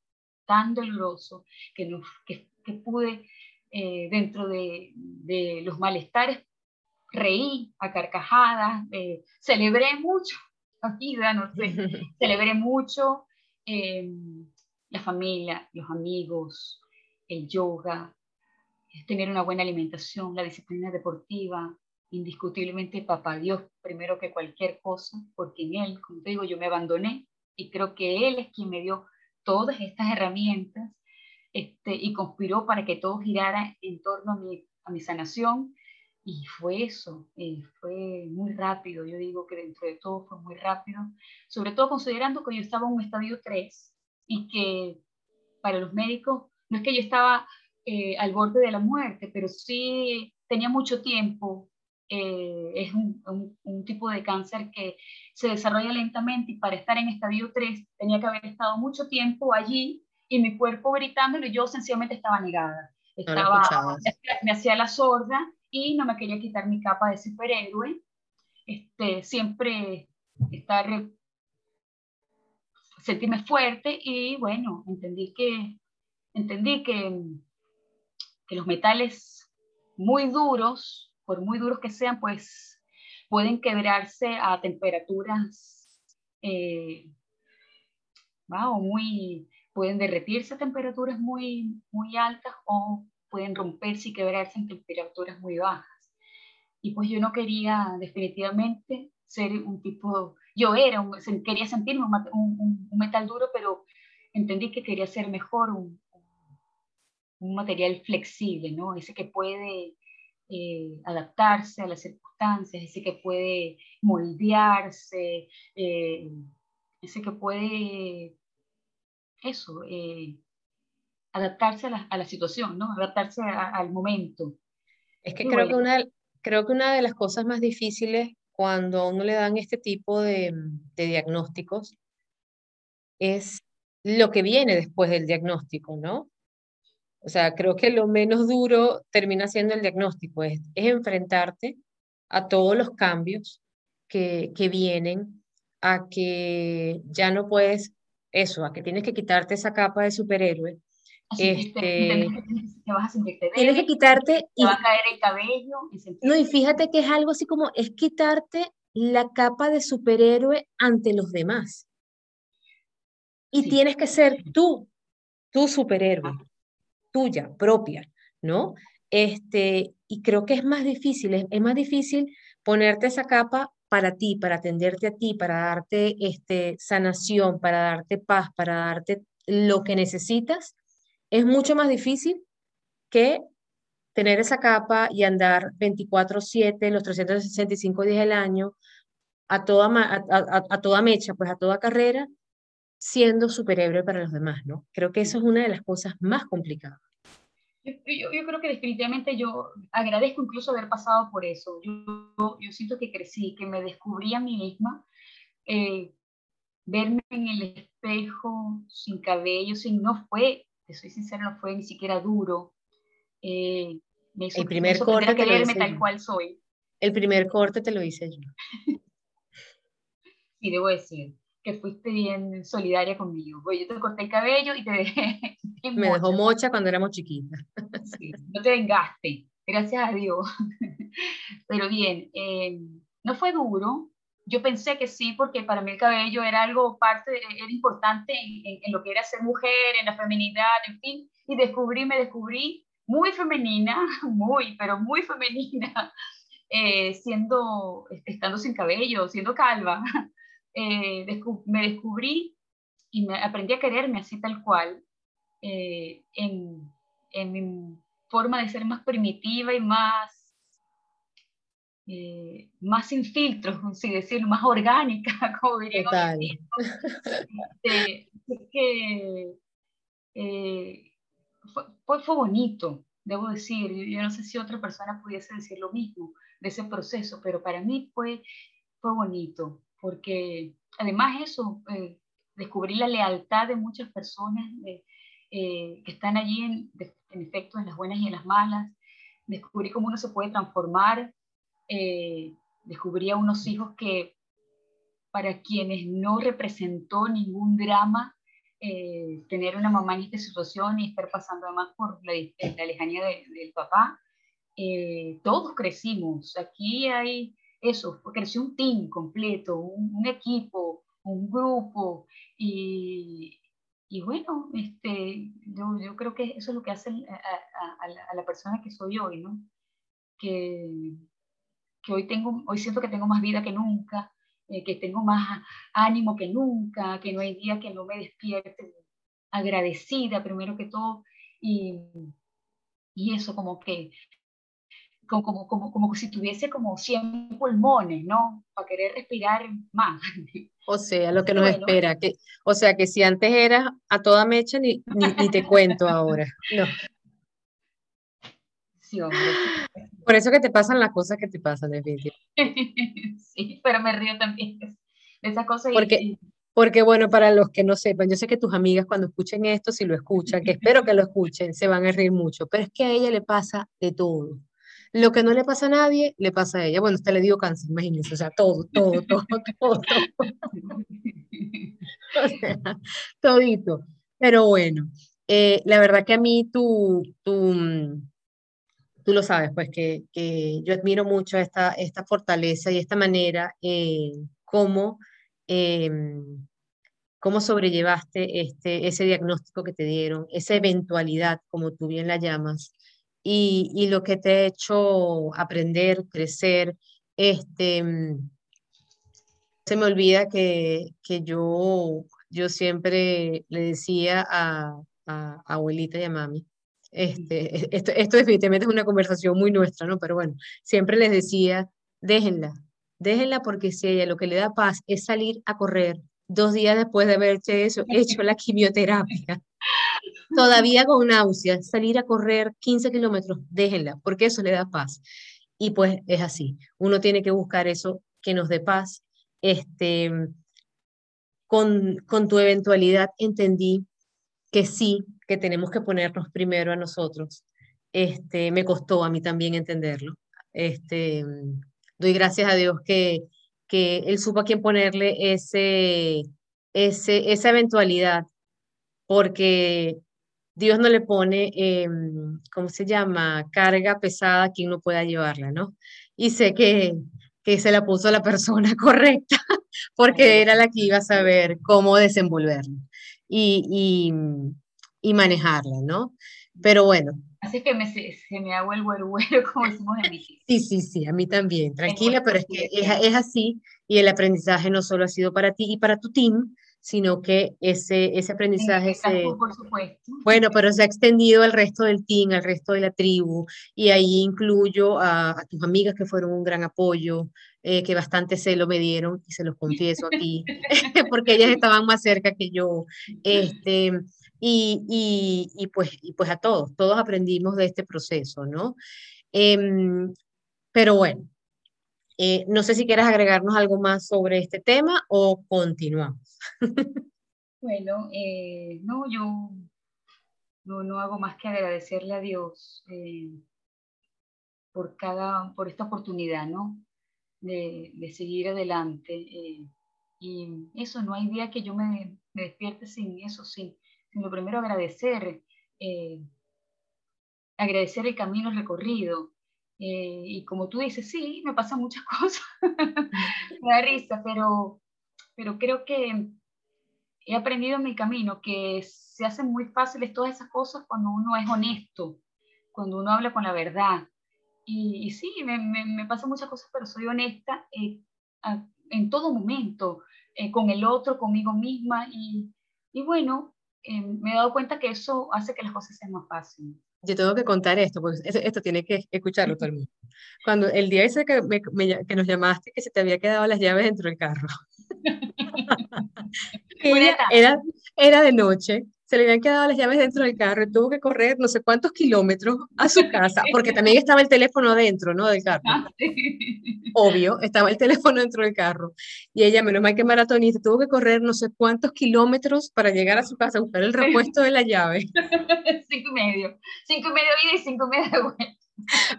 tan doloroso, que, no, que, que pude eh, dentro de, los malestares, reí a carcajadas, eh, celebré mucho la vida, no sé, celebré mucho la familia, los amigos, el yoga, tener una buena alimentación, la disciplina deportiva, indiscutiblemente papá Dios primero que cualquier cosa, porque en Él, como te digo, yo me abandoné y creo que Él es quien me dio todas estas herramientas este, y conspiró para que todo girara en torno a mi, sanación. Y fue eso, eh, fue muy rápido, yo digo que dentro de todo fue muy rápido, sobre todo considerando que yo estaba en un estadio 3 y que para los médicos no es que yo estaba eh, al borde de la muerte, pero sí tenía mucho tiempo eh, es un, un, tipo de cáncer que se desarrolla lentamente y para estar en estadio 3 tenía que haber estado mucho tiempo allí y mi cuerpo gritándolo y yo sencillamente estaba negada. Estaba, me hacía la sorda y no me quería quitar mi capa de superhéroe. Este, siempre estar, sentirme fuerte y bueno, entendí que, entendí que, que los metales muy duros por muy duros que sean, pues pueden quebrarse a temperaturas, eh, muy, pueden derretirse a temperaturas muy, muy altas o pueden romperse y quebrarse en temperaturas muy bajas. Y pues yo no quería definitivamente ser un tipo, yo era, un, quería sentirme un, un, metal duro, pero entendí que quería ser mejor un material flexible, ¿no? Ese que puede eh, adaptarse a las circunstancias, ese que puede moldearse, eh, ese que puede, eso, eh, adaptarse a la, a la, situación, ¿no? Adaptarse al momento. Es que creo, que una, creo que una de las cosas más difíciles cuando a uno le dan este tipo de, de diagnósticos es lo que viene después del diagnóstico, ¿no? O sea, creo que lo menos duro termina siendo el diagnóstico, es, enfrentarte a todos los cambios que, que vienen, a que ya no puedes, eso, a que tienes que quitarte esa capa de superhéroe. Este, vas a tienes que quitarte y te va a caer el cabello. no, y fíjate que es algo así como, es quitarte la capa de superhéroe ante los demás. Y tienes que ser tú, tu superhéroe tuya, propia, ¿no? Este, y creo que es más difícil, es, más difícil ponerte esa capa para ti, para atenderte a ti, para darte este, sanación, para darte paz, para darte lo que necesitas, es mucho más difícil que tener esa capa y andar 24/7, los 365 días del año, a toda, a toda mecha, pues a toda carrera, siendo superhéroe para los demás, ¿no? Creo que eso es una de las cosas más complicadas. Yo, yo, creo que definitivamente yo agradezco incluso haber pasado por eso. Yo, yo siento que crecí, que me descubrí a mí misma. Eh, verme en el espejo sin cabello, sin, no fue, te soy sincera, no fue ni siquiera duro. Eh, me el primer corte te lo hice tal cual soy. El primer corte te lo hice yo. sí, debo decir que fuiste bien solidaria conmigo. yo te corté el cabello y te dejé. Me dejó mocha cuando éramos chiquitas. Sí, no te vengaste, gracias a Dios. Pero bien, eh, no fue duro. Yo pensé que sí, porque para mí el cabello era algo parte, era importante en, lo que era ser mujer, en la feminidad, en fin. Y descubrí, me descubrí muy femenina, muy, pero muy femenina, eh, siendo, estando sin cabello, siendo calva. Eh, me descubrí y me aprendí a quererme así tal cual, eh, en, en, mi forma de ser más primitiva y más, eh, más sin filtros, así decirlo, más orgánica, como diría. Este, que, fue, fue, bonito, debo decir, yo, no sé si otra persona pudiese decir lo mismo de ese proceso, pero para mí fue, fue bonito porque además eso, eh, descubrí la lealtad de muchas personas eh, que están allí en, efecto en las buenas y en las malas, descubrí cómo uno se puede transformar, eh, descubrí a unos hijos que para quienes no representó ningún drama, eh, tener una mamá en esta situación y estar pasando además por la, la lejanía del papá. Eh, todos crecimos. Aquí hay eso, creció un team completo, un, equipo, un grupo y, y bueno, este, yo, yo, creo que eso es lo que hace a, a, la, persona que soy hoy, ¿no? Que, que, hoy, tengo, hoy siento que tengo más vida que nunca, eh, que tengo más ánimo que nunca, que no hay día que no me despierte agradecida primero que todo y, y eso como que como, como, como, como si tuviese como 100 pulmones, ¿no? Para querer respirar más. O sea, lo que nos espera, que, o sea, que si antes era a toda mecha, ni, ni, te cuento ahora. No. Sí, hombre. Por eso que te pasan las cosas que te pasan, definitivamente. sí, pero me río también de esas cosas. Porque, porque, bueno, para los que no sepan, yo sé que tus amigas cuando escuchen esto, si lo escuchan, que espero que lo escuchen, se van a reír mucho, pero es que a ella le pasa de todo. Lo que no le pasa a nadie, le pasa a ella. Bueno, usted le dio cáncer, imagínense, o sea, todo, todo, todo, todo, todo. Todito. Pero bueno, eh, la verdad que a mí tú, tú, tú lo sabes, pues que, que yo admiro mucho esta, esta fortaleza y esta manera eh, como em, cómo sobrellevaste este, ese diagnóstico que te dieron, esa eventualidad, como tú bien la llamas, y, lo que te ha hecho aprender, crecer. Este, mm, se me olvida que, que yo, yo siempre le decía a, a, abuelita y a mami, este, esto, esto definitivamente es una conversación muy nuestra, ¿no? Pero bueno, siempre les decía, déjenla, déjenla porque si ella lo que le da paz es salir a correr dos días después de haber hecho la quimioterapia, todavía con náuseas, salir a correr 15 kilómetros, déjenla, porque eso le da paz. Y pues es así, uno tiene que buscar eso que nos dé paz. Este, con, con tu eventualidad entendí que sí, que tenemos que ponernos primero a nosotros. Este, me costó a mí también entenderlo. Este, doy gracias a Dios que, que Él supo a quién ponerle ese, ese, esa eventualidad, porque Dios no le pone, em, ¿cómo se llama?, carga pesada a quien no pueda llevarla, ¿no? Y sé que, que se la puso a la persona correcta, porque era la que iba a saber cómo desenvolverla y, y, manejarla, ¿no? Pero bueno. Así que me, se, me hago el güero, como decimos en mi Sí, sí, sí, a mí también, tranquila, pero es que es, es así y el aprendizaje no solo ha sido para ti y para tu team, sino que ese, ese aprendizaje se... Por supuesto. Bueno, pero se ha extendido al resto del team, al resto de la tribu, y ahí incluyo a, tus amigas que fueron un gran apoyo, eh, que bastante se lo me dieron, y se los confieso aquí, porque ellas estaban más cerca que yo. Este, y, y, y, pues, y pues a todos, todos aprendimos de este proceso, ¿no? Em, pero bueno, eh, no sé si quieres agregarnos algo más sobre este tema o continuamos. bueno, eh, no, yo no, hago más que agradecerle a Dios eh, por, cada, por esta oportunidad, ¿no? De, seguir adelante. y eso, no hay día que yo me, despierte sin eso, sin, sin lo primero agradecer, agradecer el camino recorrido, eh, y como tú dices, sí, me pasan muchas cosas, me da risa, pero, pero creo que he aprendido en mi camino que se hacen muy fáciles todas esas cosas cuando uno es honesto, cuando uno habla con la verdad. Y, sí, me, me, pasan muchas cosas, pero soy honesta eh, en todo momento, eh, con el otro, conmigo misma. Y, y bueno, me he dado cuenta que eso hace que las cosas sean más fáciles yo tengo que contar esto, porque esto, tiene que escucharlo todo el mundo. Cuando el día ese que, que nos llamaste, que se te había quedado las llaves dentro del carro. era, era de noche, se le habían quedado las llaves dentro del carro y tuvo que correr no sé cuántos kilómetros a su casa, porque también estaba el teléfono dentro, ¿no? Del carro. Ah, Obvio, estaba el teléfono dentro del carro. Y ella, menos mal que maratonista, tuvo que correr no sé cuántos kilómetros para llegar a su casa a buscar el repuesto de la llave. cinco y medio. Cinco y medio vida y cinco y medio vuelta.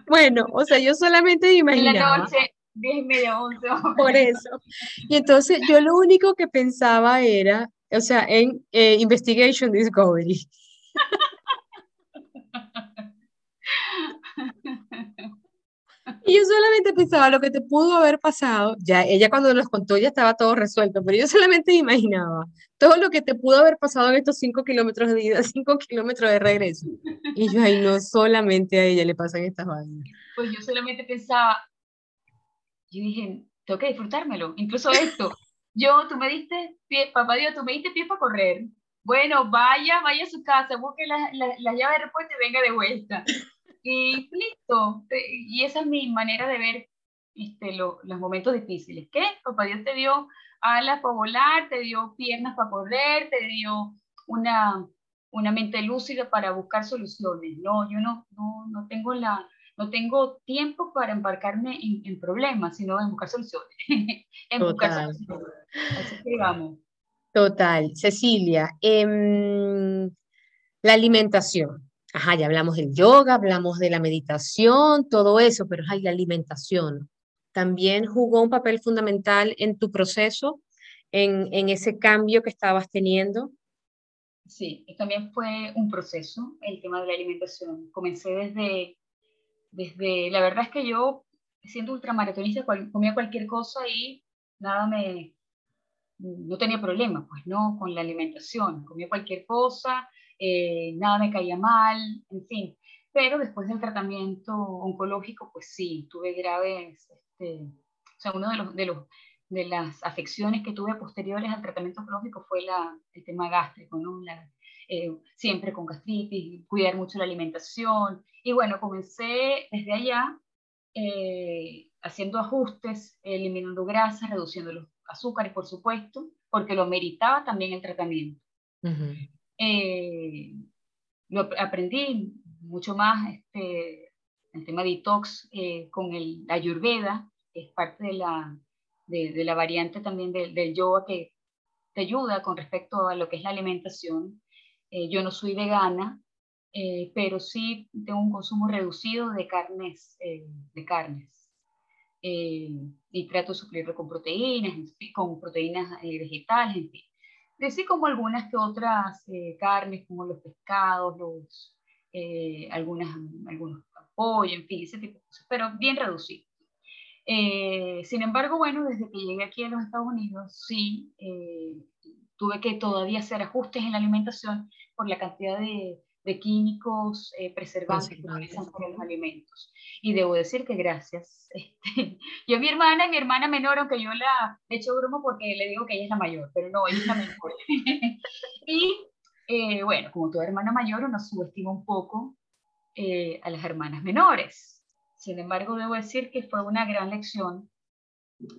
Bueno, o sea, yo solamente imaginaba. En la noche, diez y media, once. Por eso. Y entonces yo lo único que pensaba era o sea, en eh, Investigation Discovery. Y yo solamente pensaba lo que te pudo haber pasado, ya ella cuando nos contó ya estaba todo resuelto, pero yo solamente imaginaba todo lo que te pudo haber pasado en estos cinco kilómetros de ida, cinco kilómetros de regreso. Y yo, ay, no solamente a ella le pasan estas vainas. Pues yo solamente pensaba, yo dije, tengo que disfrutármelo, incluso esto. Yo, tú me diste pie, papá Dios, tú me diste pie para correr. Bueno, vaya, vaya a su casa, busque la, la, la llave de respuesta y venga de vuelta. Y listo. Y esa es mi manera de ver este, los momentos difíciles. ¿Qué? Papá Dios te dio alas para volar, te dio piernas para correr, te dio una, una mente lúcida para buscar soluciones. No, yo no, no, no tengo la, no tengo tiempo para embarcarme en, problemas, sino en buscar soluciones. en buscar soluciones. Así que vamos. Total. Cecilia, em, la alimentación. Ajá, ya hablamos del yoga, hablamos de la meditación, todo eso, pero hay la alimentación. También jugó un papel fundamental en tu proceso, en, en ese cambio que estabas teniendo. Sí, también fue un proceso el tema de la alimentación. Comencé desde, desde la verdad es que yo, siendo ultramaratonista, comía cualquier cosa y nada me, no tenía problema, pues no, con la alimentación. Comía cualquier cosa, eh, nada me caía mal, en fin. Pero después del tratamiento oncológico, pues sí, tuve graves, este, o sea, uno de los, de los de las afecciones que tuve posteriores al tratamiento oncológico fue la, el tema gástrico, ¿no? Eh, siempre con gastritis, cuidar mucho la alimentación. Y bueno, comencé desde allá eh, haciendo ajustes, eliminando grasas, reduciendo los azúcares, por supuesto, porque lo meritaba también el tratamiento. Eh, lo aprendí mucho más este, el tema detox eh, con el, la ayurveda, que es parte de la, de, la variante también del, yoga que te ayuda con respecto a lo que es la alimentación. Eh, yo no soy vegana, pero sí tengo un consumo reducido de carnes, de carnes. y trato de suplirlo con proteínas, con proteínas vegetales, en fin así como algunas que otras eh, carnes, como los pescados, los, eh, algunas, algunos pollo, en fin, ese tipo de cosas, pero bien reducido. Eh, sin embargo, bueno, desde que llegué aquí a los Estados Unidos, sí, tuve que todavía hacer ajustes en la alimentación por la cantidad de, de químicos preservantes que utilizan para los alimentos. Y debo decir que gracias. Este, yo mi hermana y mi hermana menor, aunque yo la he hecho broma porque le digo que ella es la mayor, pero no, ella es la menor. y eh, bueno, como toda hermana mayor, uno subestima un poco eh, a las hermanas menores. Sin embargo, debo decir que fue una gran lección.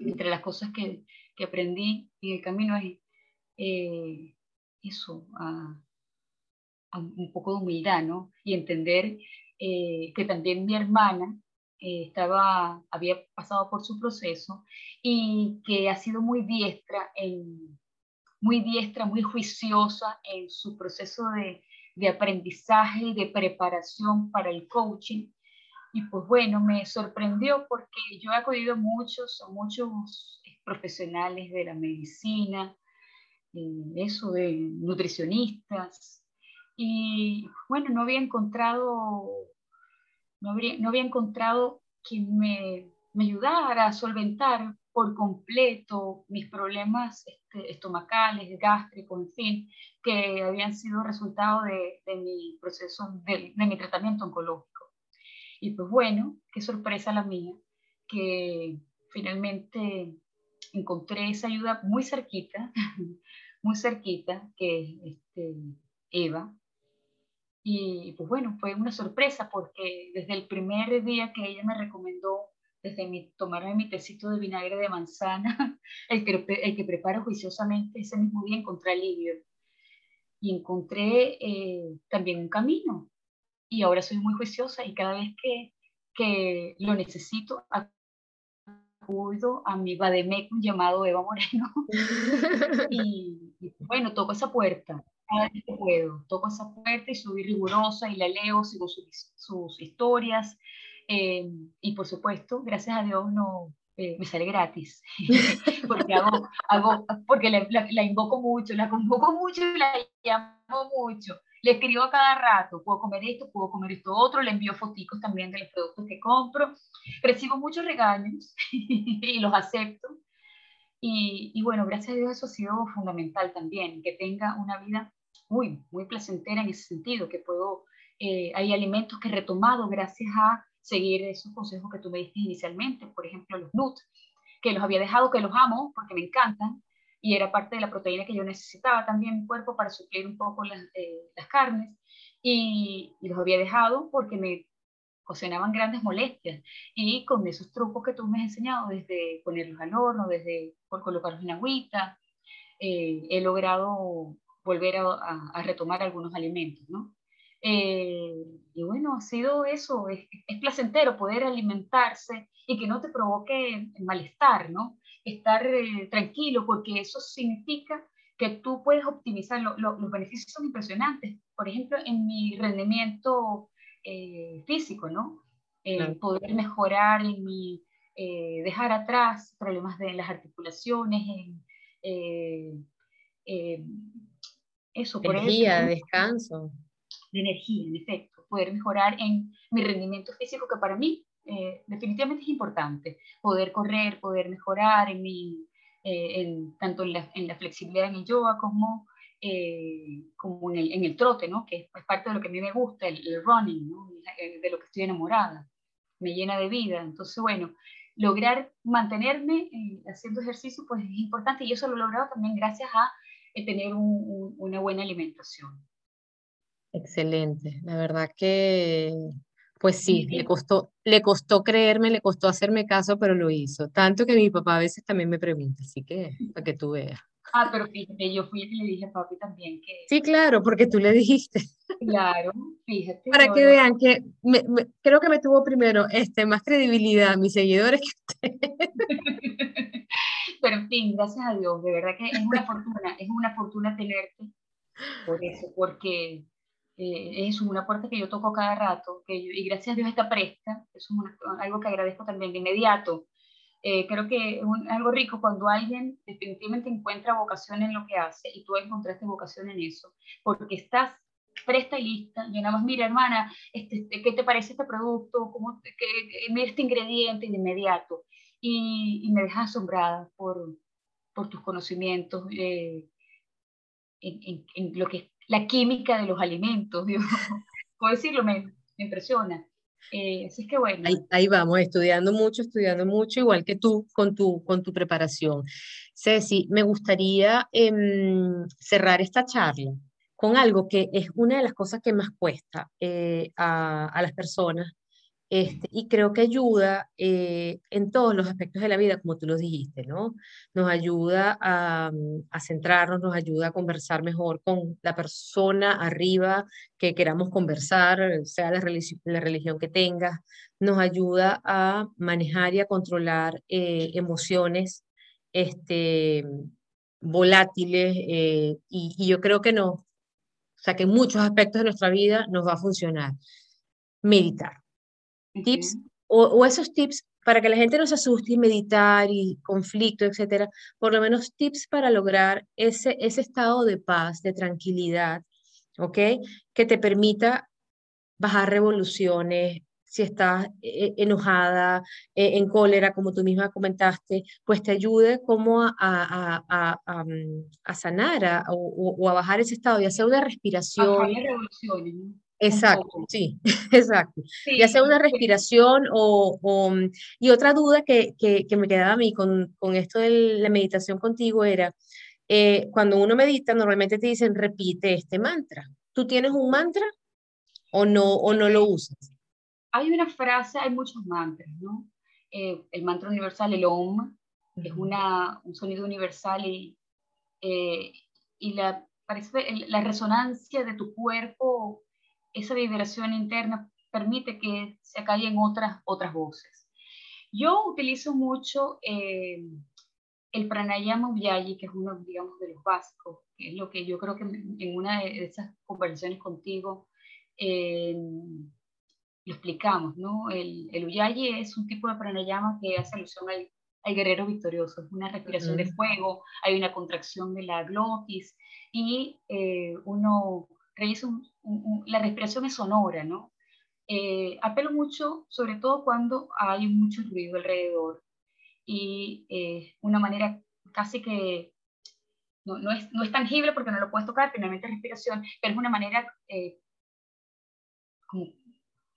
Entre las cosas que, que aprendí en el camino es eh, eso, a, un poco de humildad, ¿no? Y entender eh, que también mi hermana eh, estaba, había pasado por su proceso y que ha sido muy diestra, en, muy diestra, muy juiciosa en su proceso de, de aprendizaje y de preparación para el coaching. Y pues bueno, me sorprendió porque yo he acudido muchos, a muchos profesionales de la medicina, eso de nutricionistas, y bueno, no había encontrado, no había, no había encontrado quien me, me, ayudara a solventar por completo mis problemas este, estomacales, gástricos, en fin, que habían sido resultado de, de mi proceso, de, de mi tratamiento oncológico. Y pues bueno, qué sorpresa la mía, que finalmente encontré esa ayuda muy cerquita, muy cerquita, que este, Eva, y pues bueno, fue una sorpresa porque desde el primer día que ella me recomendó, desde mi, tomarme mi tecito de vinagre de manzana, el que, el que preparo juiciosamente, ese mismo día encontré alivio. Y encontré eh, también un camino. Y ahora soy muy juiciosa y cada vez que, que lo necesito, acudo a mi vademecum llamado Eva Moreno. y bueno, toco esa puerta cada vez que puedo. Toco esa puerta y soy rigurosa y la leo, sigo sus, sus historias. Eh, y por supuesto, gracias a Dios, no, eh, me sale gratis, porque, hago, hago, porque la, la, invoco mucho, la convoco mucho y la llamo mucho. Le escribo a cada rato, puedo comer esto, puedo comer esto otro, le envío fotos también de los productos que compro. Recibo muchos regaños y los acepto. Y, bueno, gracias a Dios eso ha sido fundamental también, que tenga una vida muy, muy placentera en ese sentido, que puedo, eh, hay alimentos que he retomado gracias a seguir esos consejos que tú me diste inicialmente, por ejemplo, los nuts, que los había dejado, que los amo porque me encantan, y era parte de la proteína que yo necesitaba también en mi cuerpo para suplir un poco las, eh, las carnes, y, los había dejado porque me ocasionaban grandes molestias, y con esos trucos que tú me has enseñado, desde ponerlos al horno, desde colocarlos en agüita, eh, he logrado volver a, a retomar algunos alimentos, ¿no? Eh, y bueno, ha sido eso, es, es, placentero poder alimentarse y que no te provoque malestar, ¿no? Estar eh, tranquilo, porque eso significa que tú puedes optimizar, los beneficios son impresionantes. Por ejemplo, en mi rendimiento eh, físico, ¿no? Poder mejorar en mi, dejar atrás problemas de las articulaciones, en, eso. Energía, por descanso de energía, en efecto, poder mejorar en mi rendimiento físico, que para mí eh, definitivamente es importante, poder correr, poder mejorar en mi, eh, en, tanto en la, en la, flexibilidad en el yoga como, eh, como en, el, en, el, trote, ¿no? que es parte de lo que a mí me gusta, el, running, ¿no? de lo que estoy enamorada, me llena de vida. Entonces, bueno, lograr mantenerme haciendo ejercicio pues es importante y eso lo he logrado también gracias a tener un, una buena alimentación. Excelente, la verdad que, pues sí, le costó, le costó creerme, le costó hacerme caso, pero lo hizo. Tanto que mi papá a veces también me pregunta, así que para que tú veas. Ah, pero fíjate, yo fui y le dije a papi también que... Sí, claro, porque tú le dijiste. Claro, fíjate. Para que vean que creo que me tuvo primero este, más credibilidad mis seguidores que usted. pero en fin, gracias a Dios, de verdad que es una fortuna, es una fortuna tenerte por eso, porque eh, es una puerta que yo toco cada rato que y gracias a Dios está presta, eso es algo que agradezco también de inmediato. Eh, creo que es algo rico cuando alguien definitivamente encuentra vocación en lo que hace y tú encontraste vocación en eso, porque estás presta y lista. Yo nada más, mira, hermana, este, este ¿qué te parece este producto? ¿Cómo, que, mira este ingrediente de inmediato. Y, y me dejas asombrada por, por tus conocimientos eh, en, en, en, lo que la química de los alimentos, digo, puedo decirlo, me, impresiona. Eh, así es que bueno. Ahí, vamos, estudiando mucho, estudiando mucho, igual que tú con tu, con tu preparación. Ceci, me gustaría em, cerrar esta charla con algo que es una de las cosas que más cuesta eh, a, a, las personas este, y creo que ayuda eh, en todos los aspectos de la vida, como tú lo dijiste, ¿no? Nos ayuda a, mm, a, centrarnos, nos ayuda a conversar mejor con la persona arriba que queramos conversar, sea la, la religión que tengas, nos ayuda a manejar y a controlar eh, emociones este, volátiles eh, y yo creo que no, o sea, que en muchos aspectos de nuestra vida nos va a funcionar. Meditar tips o, esos tips para que la gente no se asuste y meditar y conflicto, etcétera, por lo menos tips para lograr ese, ese estado de paz, de tranquilidad, ¿ok? Que te permita bajar revoluciones, si estás eh, enojada, eh, en cólera, como tú misma comentaste, pues te ayude como a, a, a, a mm, sanar o, a bajar ese estado y hacer una respiración. Bajar revoluciones. Exacto, sí, exacto. ya sea una respiración o, mm, y otra duda que, que, que, me quedaba a mí con, con esto de la meditación contigo era, eh, cuando uno medita, normalmente te dicen, repite este mantra. ¿Tú tienes un mantra o no, o no lo usas? Hay una frase, hay muchos mantras, ¿no? Eh, el mantra universal, el OM, es una, un sonido universal y, eh, y la, parece, la resonancia de tu cuerpo esa vibración interna permite que se acallen otras, otras voces. Yo utilizo mucho eh, el pranayama Vyayi, que es uno, digamos, de los básicos, que es lo que yo creo que en una de esas conversaciones contigo eh, lo explicamos, ¿no? El, el es un tipo de pranayama que hace alusión al hay guerreros victoriosos, una respiración de fuego, hay una contracción de la glotis y eh, uno realiza la respiración es sonora, ¿no? Eh, apelo mucho, sobre todo cuando hay mucho ruido alrededor y eh, una manera casi que no, no, es, no, es, tangible porque no lo puedes tocar, finalmente respiración, pero es una manera eh, como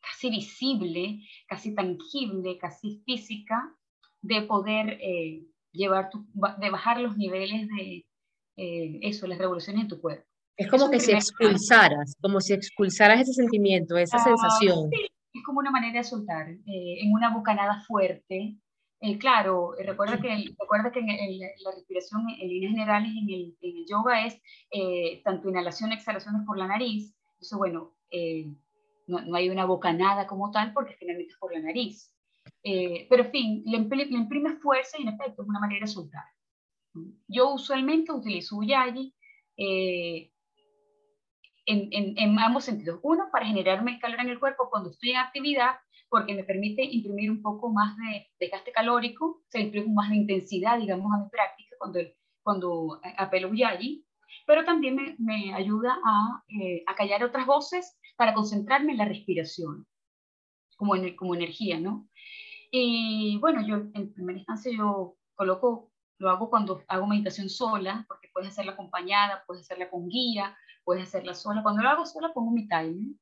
casi visible, casi tangible, casi física de poder eh, llevar, tu, de bajar los niveles de eso, las revoluciones en tu cuerpo. Es como que si expulsaras, como si expulsaras ese sentimiento, esa ah, sensación. Sí, es como una manera de soltar, en una bocanada fuerte, eh, claro, eh, recuerda que, recuerda que en, la respiración en líneas generales en el, en el yoga es eh, tanto inhalación y exhalación por la nariz. Entonces, bueno, no, no, hay una bocanada como tal porque finalmente es por la nariz. pero, en fin, le, le, imprime fuerza y en efecto es una manera de soltar. Yo usualmente utilizo Uyayi en, en, en, ambos sentidos. Uno, para generarme calor en el cuerpo cuando estoy en actividad porque me permite imprimir un poco más de desgaste calórico, o sea, imprime más de intensidad, digamos, a mi práctica cuando, cuando apelo Uyayi, pero también me, me ayuda a, eh, a, callar otras voces para concentrarme en la respiración, como, en, como energía, ¿no? Y bueno, yo en primera instancia yo coloco, lo hago cuando hago meditación sola, porque puedes hacerla acompañada, puedes hacerla con guía, puedes hacerla sola. Cuando lo hago sola pongo mi timer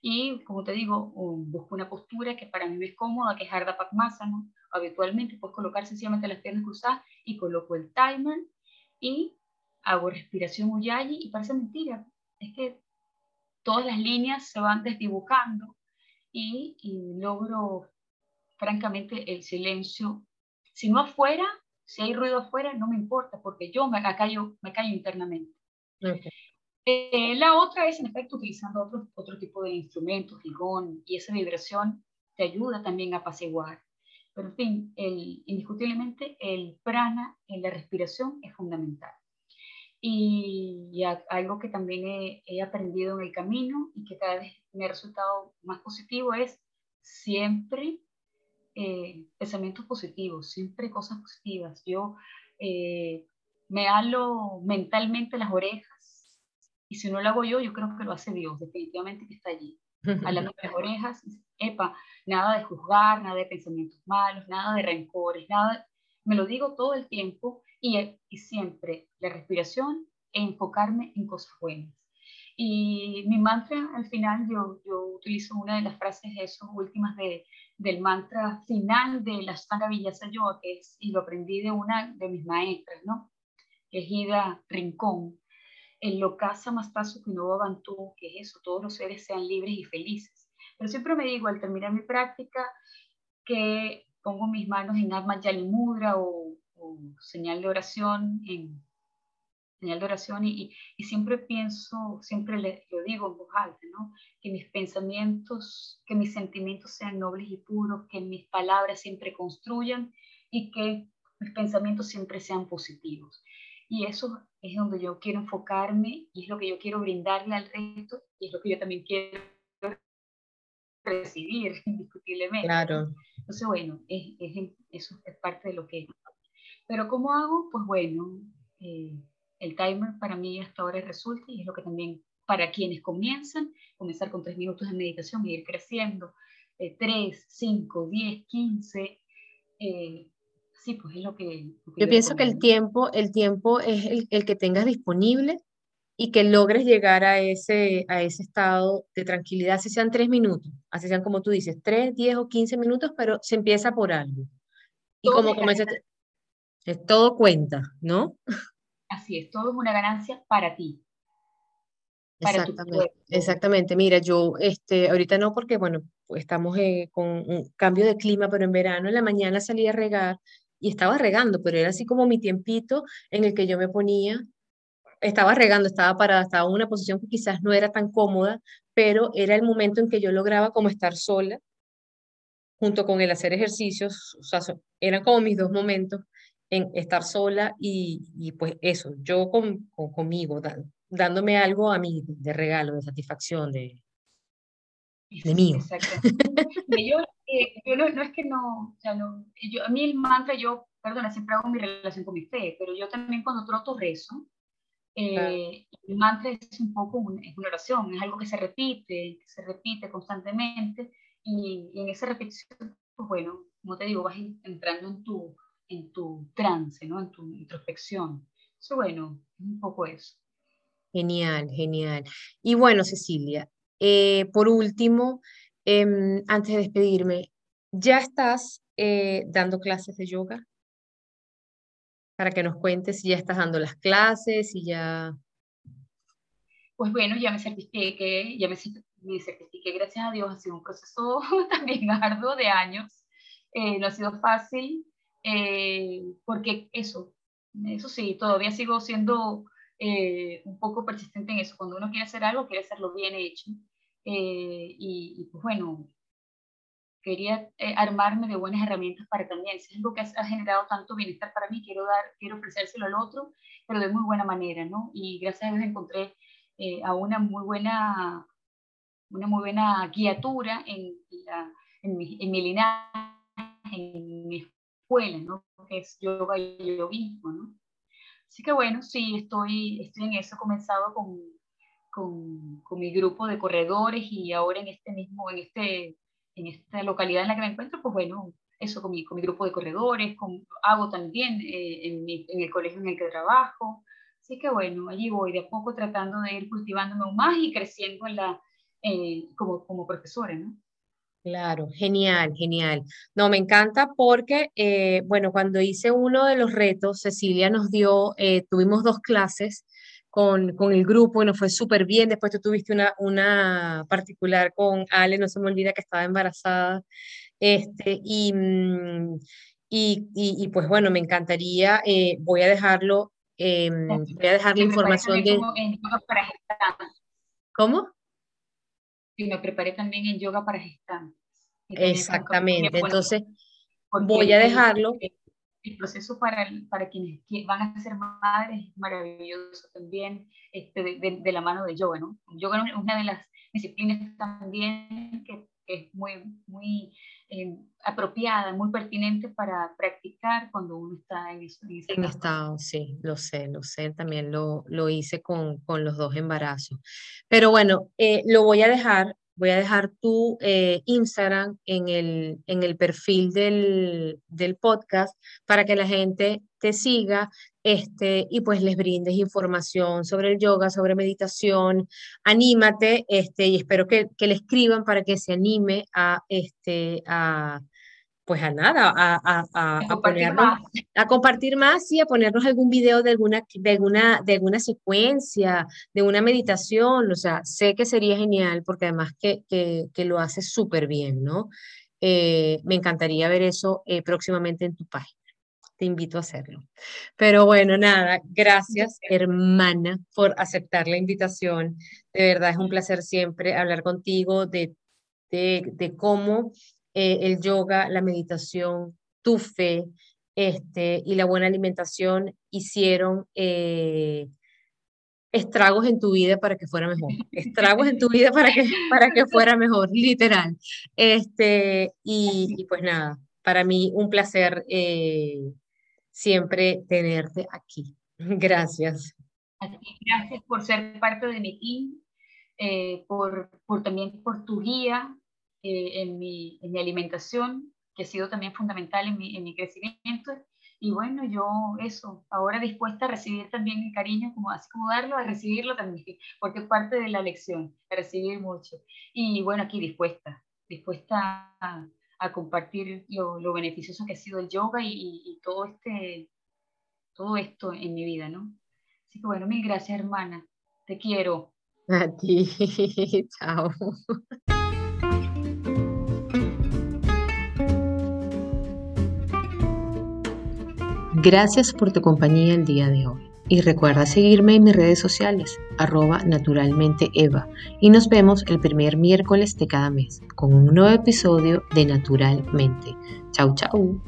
y, como te digo, busco una postura que para mí es cómoda, que es Ardha Padmasana. Habitualmente puedes colocar sencillamente las piernas cruzadas y coloco el timer y hago respiración Ujjayi y parece mentira. Es que todas las líneas se van desdibujando y, logro, francamente, el silencio. Si no afuera, si hay ruido afuera, no me importa porque yo me callo, me callo internamente. Eh, la otra es, en efecto, utilizando otro, otro tipo de instrumentos, gigón, y esa vibración te ayuda también a apaciguar. Pero, en fin, indiscutiblemente el prana en la respiración es fundamental. Y, algo que también he, he, aprendido en el camino y que cada vez me ha resultado más positivo es siempre eh, pensamientos positivos, siempre cosas positivas. Yo eh, me halo mentalmente las orejas y si no lo hago yo, yo creo que lo hace Dios, definitivamente que está allí. A las orejas, epa, nada de juzgar, nada de pensamientos malos, nada de rencores, nada, me lo digo todo el tiempo y, y siempre la respiración e enfocarme en cosas buenas. Y mi mantra, al final, yo, yo utilizo una de las frases esas últimas de, del mantra final de la Sangha Vinyasa Yoga, que es, y lo aprendí de una de mis maestras, ¿no? Que es Ida Rincón, en lo casa más paso que no tú, que es eso, todos los seres sean libres y felices. Pero siempre me digo al terminar mi práctica que pongo mis manos en Atma Yali Mudra o, señal de oración, en señal de oración y, y, siempre pienso, siempre le, lo digo en voz alta, ¿no? que mis pensamientos, que mis sentimientos sean nobles y puros, que mis palabras siempre construyan y que mis pensamientos siempre sean positivos. Y eso es donde yo quiero enfocarme y es lo que yo quiero brindarle al resto y es lo que yo también quiero recibir indiscutiblemente. Claro. Entonces, bueno, es, es, eso es parte de lo que... Pero ¿cómo hago? Pues bueno, eh, el timer para mí hasta ahora resulta y es lo que también para quienes comienzan, comenzar con tres minutos de meditación y ir creciendo, eh, tres, cinco, diez, quince, eh, sí, pues es lo que... yo, pienso que el tiempo, el tiempo es el, que tengas disponible y que logres llegar a ese, a ese estado de tranquilidad, si sean tres minutos, así sean como tú dices, tres, diez o quince minutos, pero se empieza por algo. Y como comenzaste, todo cuenta, ¿no? Así es, todo es una ganancia para ti. exactamente, exactamente. Mira, yo este, ahorita no porque, bueno, estamos eh, con un cambio de clima, pero en verano en la mañana salí a regar y estaba regando, pero era así como mi tiempito en el que yo me ponía, estaba regando, estaba parada, estaba en una posición que quizás no era tan cómoda, pero era el momento en que yo lograba como estar sola, junto con el hacer ejercicios, o sea, eran como mis dos momentos en estar sola y, y pues eso, yo con, conmigo, dándome algo a mí de regalo, de satisfacción, de, de mío. yo, eh, yo no, no, es que no, o sea, no yo, a mí el mantra, yo, perdona, siempre hago mi relación con mi fe, pero yo también cuando troto rezo, eh, el mantra es un poco es una oración, es algo que se repite, que se repite constantemente y, en esa repetición, pues bueno, como te digo, vas entrando en tu, en tu trance, ¿no? en tu introspección. Eso, bueno, es un poco eso. Genial, genial. Y bueno, Cecilia, eh, por último, em, antes de despedirme, ¿ya estás eh, dando clases de yoga? Para que nos cuentes si ya estás dando las clases y ya... Pues bueno, ya me certifiqué, ya me, certifiqué, gracias a Dios, ha sido un proceso también arduo de años, eh, no ha sido fácil, porque eso, eso sí, todavía sigo siendo eh, un poco persistente en eso. Cuando uno quiere hacer algo, quiere hacerlo bien hecho. Eh, y, pues bueno, quería eh, armarme de buenas herramientas para también. Si es algo que ha, generado tanto bienestar para mí, quiero, dar, quiero ofrecérselo al otro, pero de muy buena manera, ¿no? Y gracias a Dios encontré a una muy buena una muy buena guiatura en, en, mi, en mi linaje, en mi escuela, ¿no? Que es yoga y yoguismo, ¿no? Así que bueno, sí, estoy, estoy en eso, comenzado con, con, con, mi grupo de corredores y ahora en este mismo, en, este, en esta localidad en la que me encuentro, pues bueno, eso con mi, con mi grupo de corredores, con, hago también eh, en, en, el colegio en el que trabajo. Así que bueno, allí voy de a poco tratando de ir cultivándome aún más y creciendo en la, eh, como, como profesora, ¿no? Claro, genial, genial. No, me encanta porque, eh, bueno, cuando hice uno de los retos, Cecilia nos dio, eh, tuvimos dos clases con, con, el grupo y nos fue súper bien. Después tú tuviste una, una particular con Ale, no se me olvida que estaba embarazada. Este, y, mm, y, y, pues bueno, me encantaría, eh, voy a dejarlo, em, voy a dejar la información de... ¿Cómo? y me preparé también en yoga para gestantes. Exactamente, entonces voy a dejarlo. El, proceso para, para quienes van a ser madres es maravilloso también, este, de, de, la mano de yoga, ¿no? Yoga es una de las disciplinas también que, es muy, muy eh, apropiada, muy pertinente para practicar cuando uno está en, ese, en estado. Sí, lo sé, lo sé, también lo, lo hice con, con los dos embarazos. Pero bueno, eh, lo voy a dejar voy a dejar tu eh, Instagram en el, en el perfil del, del, podcast para que la gente te siga este, y pues les brindes información sobre el yoga, sobre meditación. Anímate este, y espero que, que le escriban para que se anime a, este, a, pues a nada, a, a, a, a ponernos, a compartir más y a ponernos algún video de alguna, de alguna, de alguna secuencia, de una meditación, o sea, sé que sería genial porque además que, que, que lo hace súper bien, ¿no? Eh, me encantaría ver eso eh, próximamente en tu página. Te invito a hacerlo. Pero bueno, nada, gracias hermana por aceptar la invitación. De verdad es un placer siempre hablar contigo de, de, de cómo eh, el yoga, la meditación, tu fe este, y la buena alimentación hicieron eh, estragos en tu vida para que fuera mejor. Estragos en tu vida para que, para que fuera mejor, literal. Este, y, pues nada, para mí un placer eh, siempre tenerte aquí. Gracias. Gracias por ser parte de mi team, por, por también por tu guía, eh, en, mi, en, mi, alimentación, que ha sido también fundamental en mi, en mi, crecimiento. Y bueno, yo eso, ahora dispuesta a recibir también el cariño, como así como darlo, a recibirlo también, porque es parte de la lección, a recibir mucho. Y bueno, aquí dispuesta, dispuesta a, a compartir lo, lo, beneficioso que ha sido el yoga y, y, todo, este, todo esto en mi vida, ¿no? Así que bueno, mil gracias, hermana. Te quiero. A ti. Chao. Gracias por tu compañía el día de hoy. Y recuerda seguirme en mis redes sociales, arroba naturalmente Eva. Y nos vemos el primer miércoles de cada mes con un nuevo episodio de Naturalmente. Chau, chau.